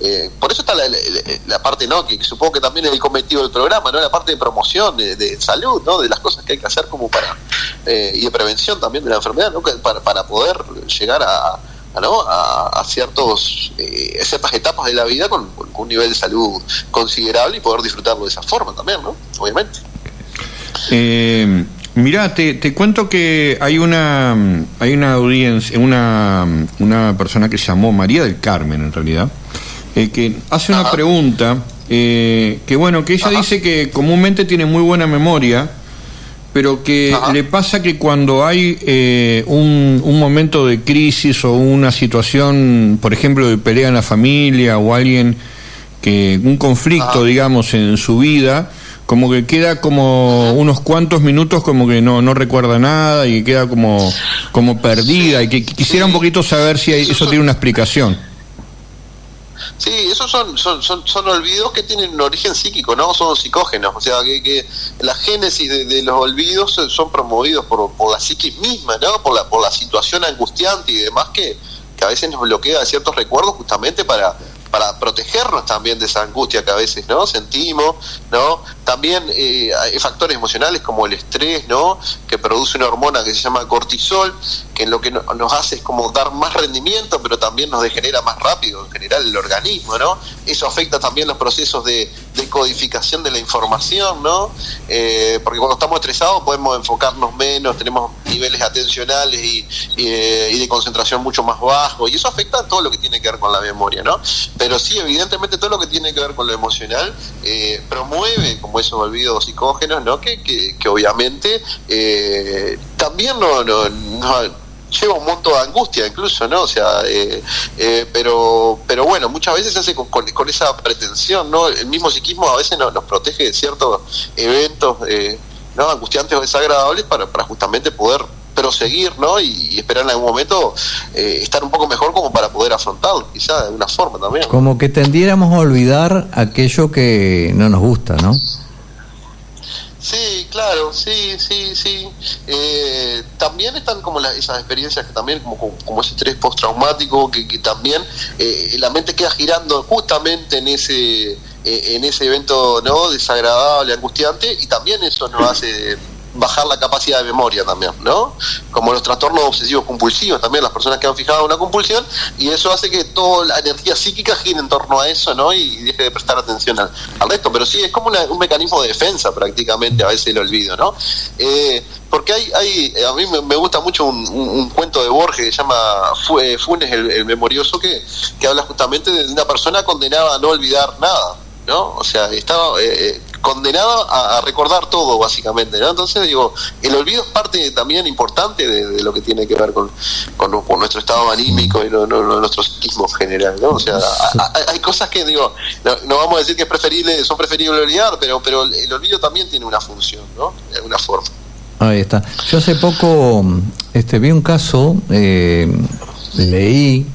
eh, por eso está la, parte, ¿no? Que supongo que también es el cometido del programa, ¿no? La parte de promoción, de, salud, ¿no? De las cosas que hay que hacer como para... eh, y de prevención también de la enfermedad, ¿no? Para, para poder llegar a... ¿no? a, a ciertos eh, ciertas etapas de la vida con, con un nivel de salud considerable y poder disfrutarlo de esa forma también, ¿no? Obviamente. Eh, mirá, te, te cuento que hay una hay una audiencia, una, una persona que se llamó María del Carmen en realidad, eh, que hace una Ajá. pregunta eh, que bueno, que ella Ajá. dice que comúnmente tiene muy buena memoria, pero que Ajá. le pasa que cuando hay eh, un, un momento de crisis o una situación, por ejemplo, de pelea en la familia o alguien que un conflicto, digamos, en su vida, como que queda como unos cuantos minutos como que no, no recuerda nada y queda como, como perdida y que quisiera un poquito saber si hay- Eso tiene una explicación. Sí, esos son, son, son, son olvidos que tienen un origen psíquico, ¿no? Son psicógenos, o sea, que, que la génesis de, de los olvidos son- son promovidos por, por la psiquis misma, ¿no? Por la, por la situación angustiante y demás que, que a veces nos bloquea de ciertos recuerdos justamente para para protegernos también de esa angustia que a veces no sentimos no también eh, hay factores emocionales como el estrés no que produce una hormona que se llama cortisol que lo que no- nos hace es como dar más rendimiento pero también nos degenera más rápido en general el organismo no eso afecta también los procesos de, codificación de la información no Eh, porque cuando estamos estresados podemos enfocarnos menos tenemos niveles atencionales y, eh, de concentración mucho más bajos y eso afecta a todo lo que tiene que ver con la memoria no pero sí evidentemente todo lo que tiene que ver con lo emocional eh, promueve como esos olvidos psicógenos no que, que, obviamente también no- lleva un monto de angustia incluso, ¿no? O sea, eh, eh, pero pero bueno, muchas veces se hace con, con- con esa pretensión, ¿no? El mismo psiquismo a veces nos, nos protege de ciertos eventos, eh, ¿no? Angustiantes o desagradables para, para justamente poder proseguir, ¿no? Y, y esperar en algún momento eh, estar un poco mejor como para poder afrontarlo, quizá de alguna forma también. Como que tendiéramos a olvidar aquello que no nos gusta, ¿no? Sí, claro, sí, sí, sí. Eh, también están como las, esas experiencias que también, como, como, ese estrés postraumático, que, que también eh, la mente queda girando justamente en ese eh, en ese evento no desagradable, angustiante, y también eso nos hace bajar la capacidad de memoria también, ¿no? Como los trastornos obsesivos compulsivos también, las personas que han fijado una compulsión, y eso hace que toda la energía psíquica gire en torno a eso, ¿no? Y deje de prestar atención al, resto. Pero sí, es como un mecanismo de defensa prácticamente, a veces el olvido, ¿no? Eh, porque hay, hay, a mí me, gusta mucho un, cuento de Borges que se llama eh, Funes el, Memorioso, que, que habla justamente de una persona condenada a no olvidar nada, ¿no? O sea, estaba eh, condenado a, recordar todo, básicamente, ¿no? Entonces, digo, el olvido es parte también importante de, lo que tiene que ver con, con, nuestro estado anímico y nuestro psiquismo general, ¿no? O sea, hay, cosas que, digo, no, vamos a decir que es preferible, son preferibles olvidar, pero, pero el olvido también tiene una función, ¿no? De alguna forma. Ahí está. Yo hace poco este, vi un caso, eh, leí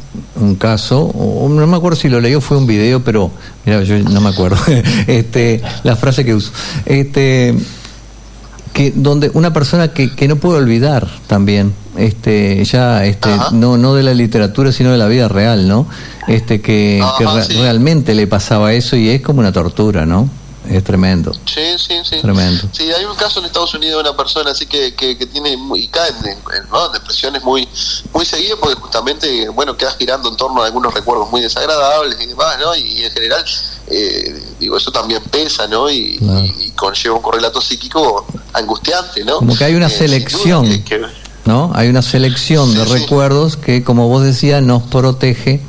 un caso, o no me acuerdo si lo leí o fue un video, pero mira, yo no me acuerdo. *laughs* este, la frase que uso. Este, que donde una persona que, que no puede olvidar también este ya este no no de la literatura sino de la vida real no este que, realmente le pasaba eso y es como una tortura no es tremendo. Sí, sí, sí. Tremendo. Sí, hay un caso en Estados Unidos de una persona así que, que, tiene y cae en, depresiones muy muy seguidas porque justamente, bueno, queda girando en torno a algunos recuerdos muy desagradables y demás, ¿no? Y, en general, eh, digo, eso también pesa, ¿no? Y, conlleva un correlato psíquico angustiante, ¿no? Como que hay una eh, selección, ¿no? Hay una selección de recuerdos que, como vos decías, nos protege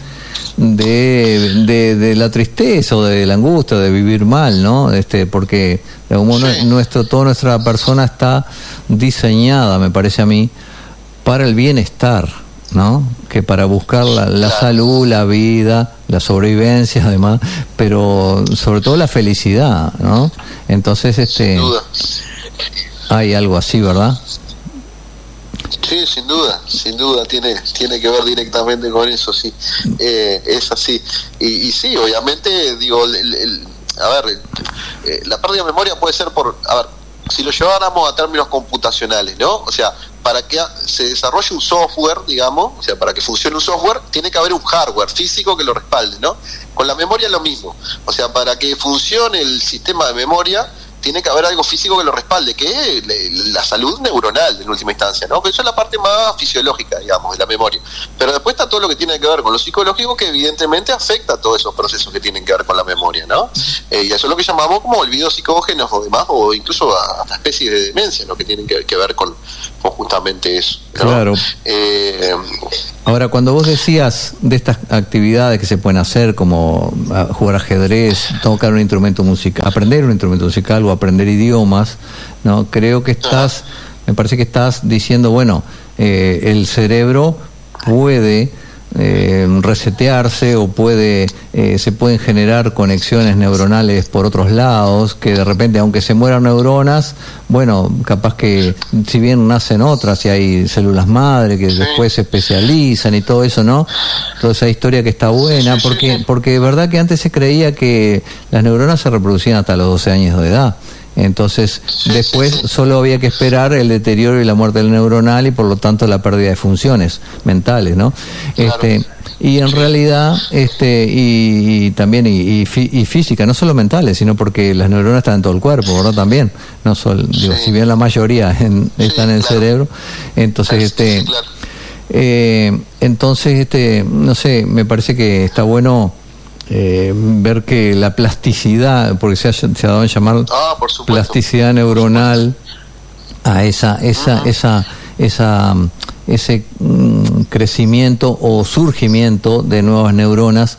de, de, la tristeza o de la angustia, de vivir mal, ¿no? Este, porque de algún modo nuestro, toda nuestra persona está diseñada, me parece a mí, para el bienestar, ¿no? Que para buscar la, salud, la vida, la sobrevivencia, *laughs* además, pero sobre todo la felicidad, ¿no? Entonces, este, hay algo así, ¿verdad? Sí, sin duda, sin duda, tiene, tiene que ver directamente con eso, sí, eh, es así. Y, sí, obviamente, digo, a ver, eh, la pérdida de memoria puede ser por, a ver, si lo lleváramos a términos computacionales, ¿no? O sea, para que se desarrolle un software, digamos, o sea, para que funcione un software, tiene que haber un hardware físico que lo respalde, ¿no? Con la memoria lo mismo. O sea, para que funcione el sistema de memoria, tiene que haber algo físico que lo respalde, que es la salud neuronal en última instancia, ¿no? Que eso es la parte más fisiológica, digamos, de la memoria. Pero después está todo lo que tiene que ver con lo psicológico, que evidentemente afecta a todos esos procesos que tienen que ver con la memoria, ¿no? Eh, y eso es lo que llamamos como olvidos psicógenos o demás, o incluso hasta especies de demencia, ¿no? Que tienen que, ver con, justamente eso. Claro. Eh, Ahora, cuando vos decías de estas actividades que se pueden hacer, como ah, jugar ajedrez, tocar un instrumento musical, aprender un instrumento musical o aprender idiomas, no, creo que estás, me parece que estás diciendo, bueno, eh, el cerebro puede eh, resetearse o puede eh, se pueden generar conexiones neuronales por otros lados que de repente aunque se mueran neuronas bueno capaz que si bien nacen otras y hay células madre que después se especializan y todo eso no toda esa historia que está buena porque porque verdad que antes se creía que las neuronas se reproducían hasta los 12 años de edad entonces, después solo había que esperar el deterioro y la muerte del neuronal y por lo tanto la pérdida de funciones mentales, ¿no? Este, y en realidad, este, y, también, y, física, no solo mentales, sino porque las neuronas están en todo el cuerpo, ¿verdad? También, no solo, digo, si bien la mayoría *laughs* están en el cerebro, entonces, este, eh, entonces, este, no sé, me parece que está bueno eh, ver que la plasticidad, porque se ha, se ha dado a llamar ah, plasticidad neuronal a esa, esa, esa, esa, ese mm, crecimiento o surgimiento de nuevas neuronas,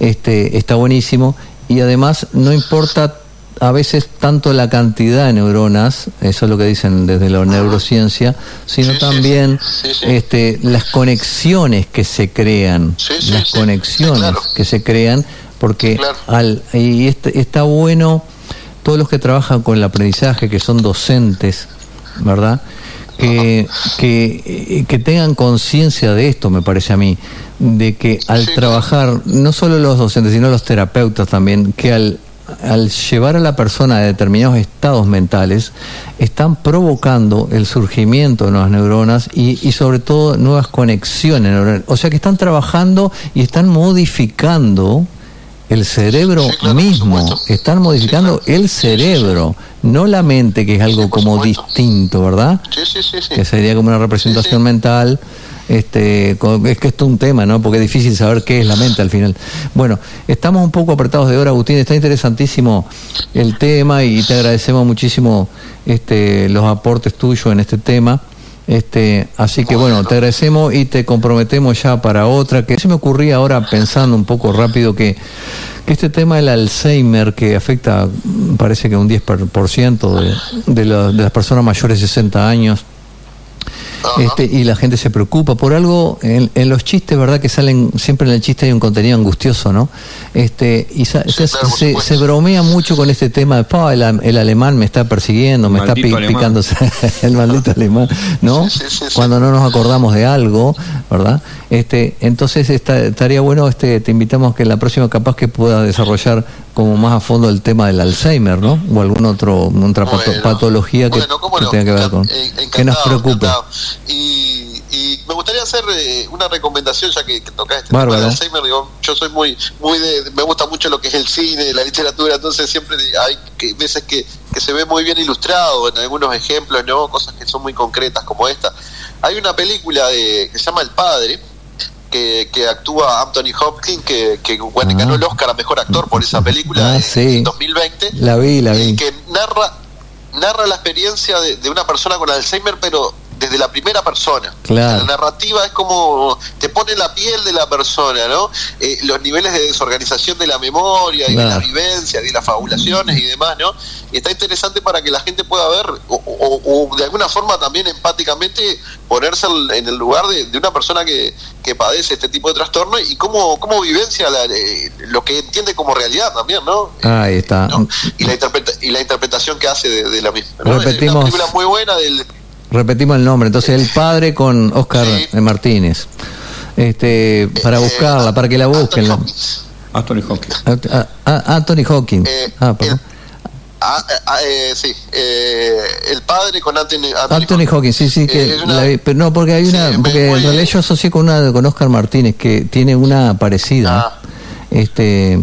este, está buenísimo. Y además no importa a veces tanto la cantidad de neuronas, eso es lo que dicen desde la neurociencia, sino también este, las conexiones que se crean, las conexiones que se crean, porque al, y este, está bueno todos los que trabajan con el aprendizaje, que son docentes, ¿verdad? Que, que, que tengan conciencia de esto, me parece a mí, de que al trabajar, no solo los docentes, sino los terapeutas también, que al al llevar a la persona a determinados estados mentales, están provocando el surgimiento de nuevas neuronas y, sobre todo nuevas conexiones neuronales. O sea que están trabajando y están modificando el cerebro Sí, claro, por mismo. Están modificando Sí, claro. el cerebro, no la mente, que es algo Sí, como distinto, ¿verdad? Sí, sí, sí. Que sería como una representación mental. Este, es que esto es un tema, ¿no? Porque es difícil saber qué es la mente al final. Bueno, estamos un poco apretados de hora, Agustín. Está interesantísimo el tema y te agradecemos muchísimo este, los aportes tuyos en este tema. Este, así que bueno, te agradecemos y te comprometemos ya para otra. Que se me ocurría ahora pensando un poco rápido que, este tema del Alzheimer que afecta, parece que un 10% de, de las personas mayores de 60 años, Este, y la gente se preocupa por algo en, en los chistes verdad que salen siempre en el chiste hay un contenido angustioso no este y sa- Sí, se, claro, por se- supuesto. se bromea mucho con este tema de "Pa, el, alemán me está persiguiendo me está Maldito pi- alemán. picando *laughs* el maldito alemán no Sí, sí, sí, sí. cuando no nos acordamos de algo verdad este entonces está- estaría bueno este te invitamos que en la próxima capaz que pueda desarrollar como más a fondo el tema del Alzheimer no o algún otro otra Bueno, patología que, bueno, cómo que no, tenga que ver con que nos encantado. Y, y me gustaría hacer eh, una recomendación, ya que, que tocás este Bárbaro. tema del Alzheimer. Digo, yo soy muy, muy de, me gusta mucho lo que es el cine, la literatura, entonces siempre hay que- veces que, que se ve muy bien ilustrado en algunos ejemplos, ¿no? Cosas que son muy concretas como esta. Hay una película de, que se llama El Padre, que, que actúa Anthony Hopkins, que, que bueno, Ah. ganó el Oscar a Mejor Actor por esa película Ah, en sí. 2020 la vi la vi y que narra narra la experiencia de, de una persona con Alzheimer pero desde la primera persona Claro. la narrativa es como te pone la piel de la persona no Eh, los niveles de desorganización de la memoria y de Claro. la vivencia de las fabulaciones y demás no está interesante para que la gente pueda ver o, o- o de alguna forma también empáticamente ponerse en el lugar de, de una persona que, que padece este tipo de trastorno y cómo, cómo vivencia la- eh, lo que entiende como realidad también no ahí está ¿no? y, la interpreta- y la interpretación que hace de, de la misma. ¿no? Es Repetimos. una película muy buena del... Repetimos el nombre, entonces el padre con Oscar Sí. Martínez. Este, para eh, buscarla, para que la busquen. Anthony ¿no? Hopkins. Anthony Hopkins. A- a- a- Anthony Hawkins. Eh, ah, perdón. Ah, ah, eh, sí, eh, el padre con Anthony, Anthony, Anthony Hawkins, sí, sí, que Eh, una- la vi, pero no, porque hay una, porque en realidad yo asocié con una con Oscar Martínez que tiene una parecida, Ah. Este,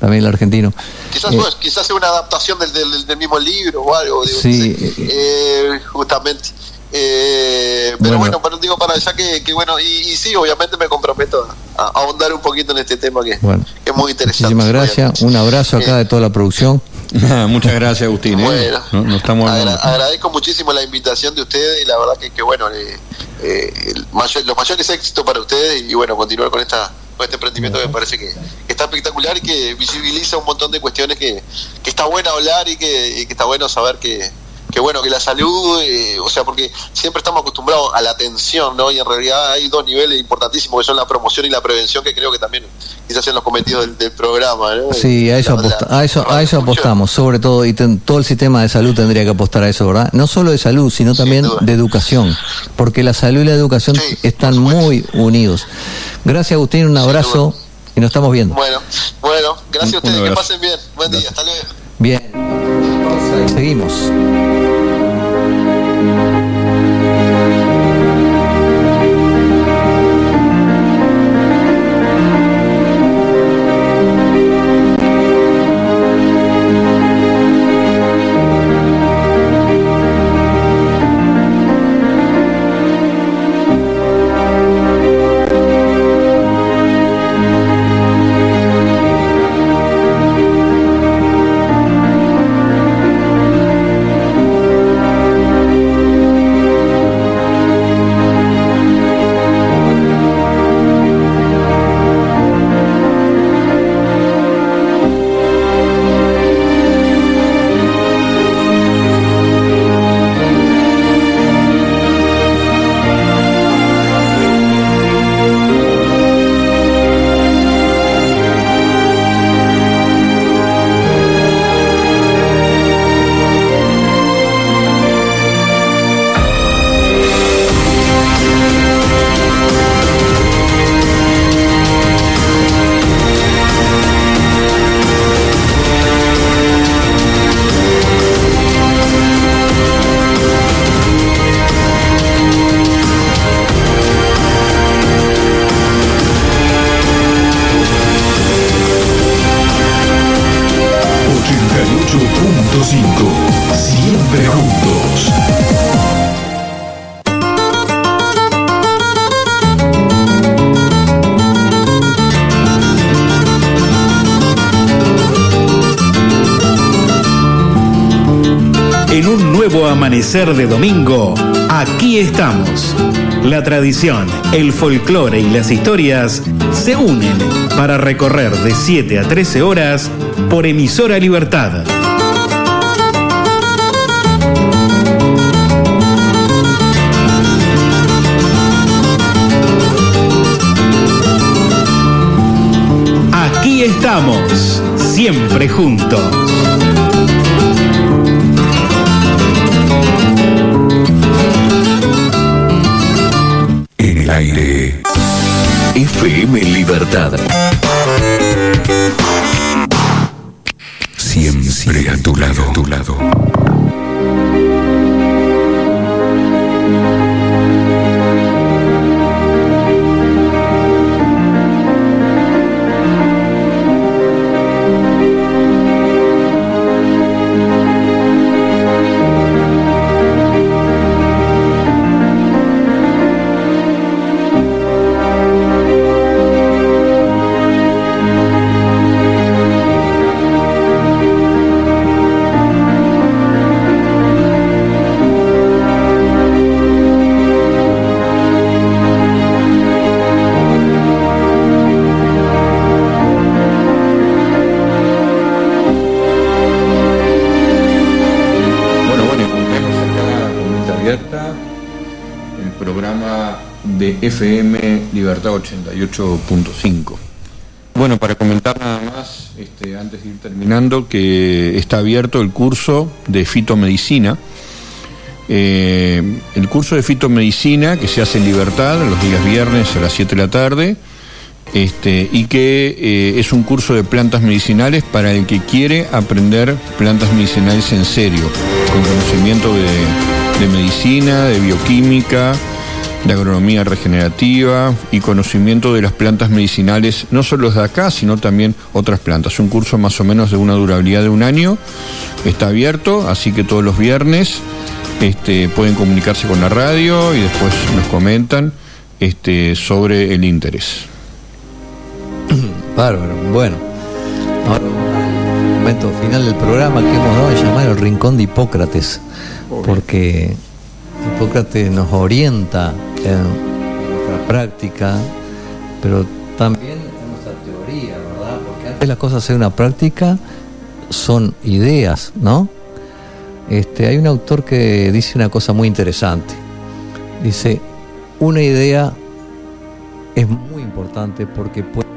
también el argentino. Quizás, Eh, quizás sea una adaptación del, del, del mismo libro o algo. digo, Sí, no sé. Eh, justamente. Eh, pero Bueno. bueno, pero digo para allá que, que bueno, y, y sí, obviamente me comprometo a, a ahondar un poquito en este tema que, Bueno, que es muy interesante. Muchísimas gracias, obviamente. un abrazo acá Eh, de toda la producción. *laughs* Muchas gracias, Agustín. ¿eh? Bueno, No, no estamos agra- agradezco muchísimo la invitación de ustedes y la verdad que, que bueno, eh, eh, el mayor- los mayores éxitos para ustedes y bueno, continuar con esta este emprendimiento que me parece que, está espectacular y que visibiliza un montón de cuestiones que, está bueno hablar y que está bueno saber que, que bueno, que la salud, eh, o sea, porque siempre estamos acostumbrados a la atención, ¿no? Y en realidad hay dos niveles importantísimos que son la promoción y la prevención, que creo que también quizás sean los cometidos del, del programa, ¿no? Sí, a eso, La- aposta- la- a eso, a eso apostamos, sobre todo, y ten- todo el sistema de salud tendría que apostar a eso, ¿verdad? No solo de salud, sino Sin también de educación, porque la salud y la educación Sí, están muy unidos. Gracias, Agustín, un abrazo y nos estamos viendo. Bueno, bueno, gracias a ustedes, que pasen bien. Buen día, hasta luego. Bien, seguimos. Amanecer de domingo, aquí estamos. La tradición, el folclore y las historias se unen para recorrer de 7 a 13 horas por emisora Libertad. Aquí estamos, siempre juntos. 88.5. Bueno, para comentar nada más, este, antes de ir terminando, que está abierto el curso de fitomedicina. Eh, el curso de fitomedicina que se hace en Libertad los días viernes a las 7 de la tarde este, y que eh, es un curso de plantas medicinales para el que quiere aprender plantas medicinales en serio, con conocimiento de, de medicina, de bioquímica, de agronomía regenerativa y conocimiento de las plantas medicinales, no solo de acá, sino también otras plantas. Un curso más o menos de una durabilidad de un año, está abierto, así que todos los viernes este, pueden comunicarse con la radio y después nos comentan este, sobre el interés. *clears throat* Bárbaro. Bueno, ahora momento final del programa que hemos dado a llamar el Rincón de Hipócrates, porque Hipócrates nos orienta en nuestra práctica, pero también en nuestra teoría, ¿verdad? Porque antes las cosas de una práctica son ideas, ¿no? Este, hay un autor que dice una cosa muy interesante. Dice, una idea es muy importante porque puede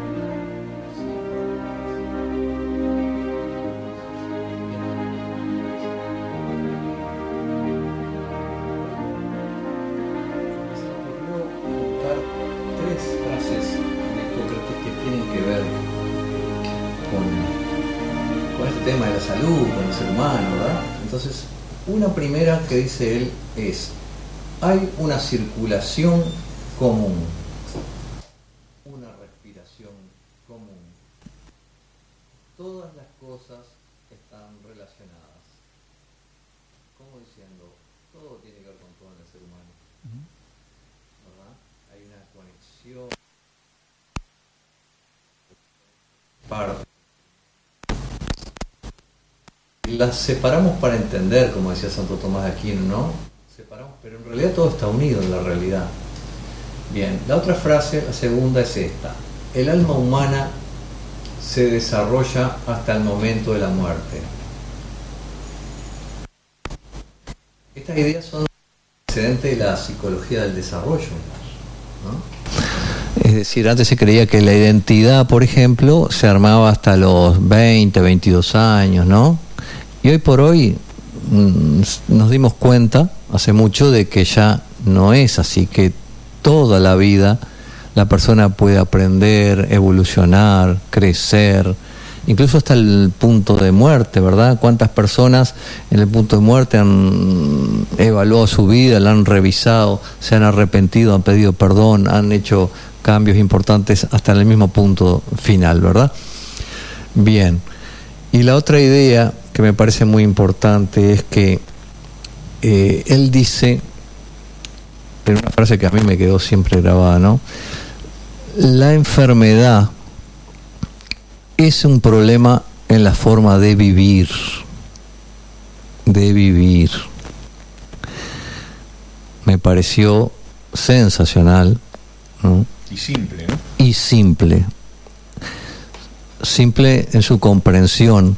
él es, hay una circulación común, una respiración común. Todas las cosas están relacionadas. Como diciendo, todo tiene que ver con todo en el ser humano. ¿verdad? Hay una conexión. Parte. Las separamos para entender, como decía Santo Tomás de Aquino, ¿no? Separamos, pero en realidad todo está unido en la realidad. Bien, la otra frase, la segunda es esta. El alma humana se desarrolla hasta el momento de la muerte. Estas ideas son antecedentes de la psicología del desarrollo. ¿no? Es decir, antes se creía que la identidad, por ejemplo, se armaba hasta los 20, 22 años, ¿no? Y hoy por hoy mm, nos dimos cuenta, hace mucho, de que ya no es así, que toda la vida la persona puede aprender, evolucionar, crecer, incluso hasta el punto de muerte, ¿verdad? ¿Cuántas personas en el punto de muerte han evaluado su vida, la han revisado, se han arrepentido, han pedido perdón, han hecho cambios importantes hasta en el mismo punto final, ¿verdad? Bien. Y la otra idea que me parece muy importante es que eh, él dice, en una frase que a mí me quedó siempre grabada, ¿no? La enfermedad es un problema en la forma de vivir, de vivir. Me pareció sensacional. ¿no? Y simple, ¿no? y simple. Simple en su comprensión,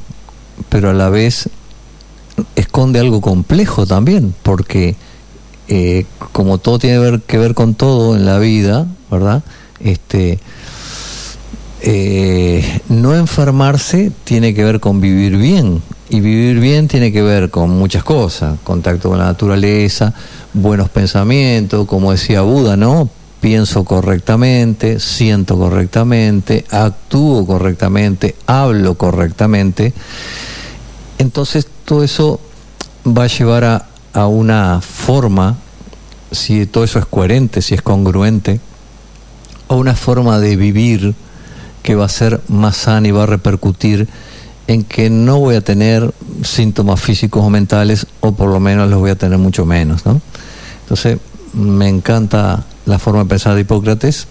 pero a la vez esconde algo complejo también, porque eh, como todo tiene ver- que ver con todo en la vida, ¿verdad? Este, eh, no enfermarse tiene que ver con vivir bien. Y vivir bien tiene que ver con muchas cosas, contacto con la naturaleza, buenos pensamientos, como decía Buda, ¿no? Pienso correctamente, siento correctamente, actúo correctamente, hablo correctamente. Entonces todo eso va a llevar a, a una forma, si todo eso es coherente, si es congruente, a una forma de vivir que va a ser más sana y va a repercutir en que no voy a tener síntomas físicos o mentales, o por lo menos los voy a tener mucho menos, ¿no? Entonces, me encanta la forma de pensar de Hipócrates,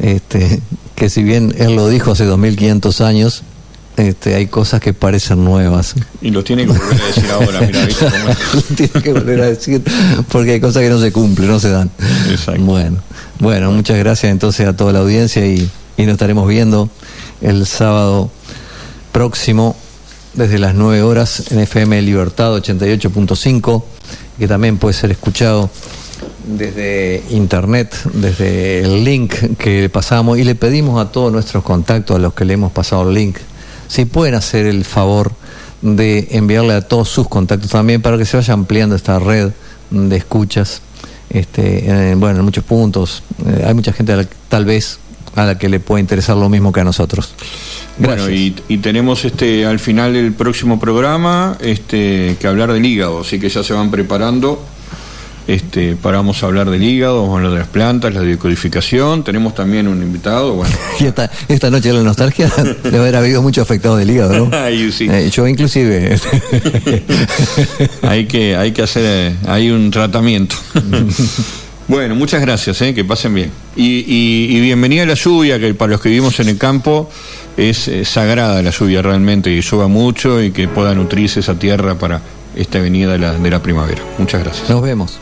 este, que si bien él lo dijo hace 2500 años, este, hay cosas que parecen nuevas. Y lo tiene que volver a decir *laughs* ahora, mira. Tiene que volver a decir, porque hay cosas que no se cumplen, no se dan. Exacto. Bueno, bueno, muchas gracias entonces a toda la audiencia y, y nos estaremos viendo el sábado próximo desde las 9 horas en FM Libertad 88.5, que también puede ser escuchado desde internet, desde el link que pasamos y le pedimos a todos nuestros contactos, a los que le hemos pasado el link, si pueden hacer el favor de enviarle a todos sus contactos también para que se vaya ampliando esta red de escuchas. Este, en- bueno, en muchos puntos. Eh, hay mucha gente la- tal vez a la que le puede interesar lo mismo que a nosotros. Bueno, Gracias. y, y tenemos este al final del próximo programa este que hablar del hígado, así que ya se van preparando. Este, para vamos a hablar del hígado, vamos a hablar de las plantas, la decodificación, tenemos también un invitado, bueno. *laughs* Y esta, esta noche la nostalgia debe haber habido mucho afectado del hígado, ¿no? *laughs* Sí. Eh, yo inclusive. *laughs* hay que hay que hacer eh, hay un tratamiento. bueno, muchas gracias, eh, que pasen bien. Y, y- y bienvenida a la lluvia, que para los que vivimos en el campo es eh, sagrada la lluvia realmente, que llueva mucho y que pueda nutrirse esa tierra para esta venida de la, de la primavera. Muchas gracias. Nos vemos.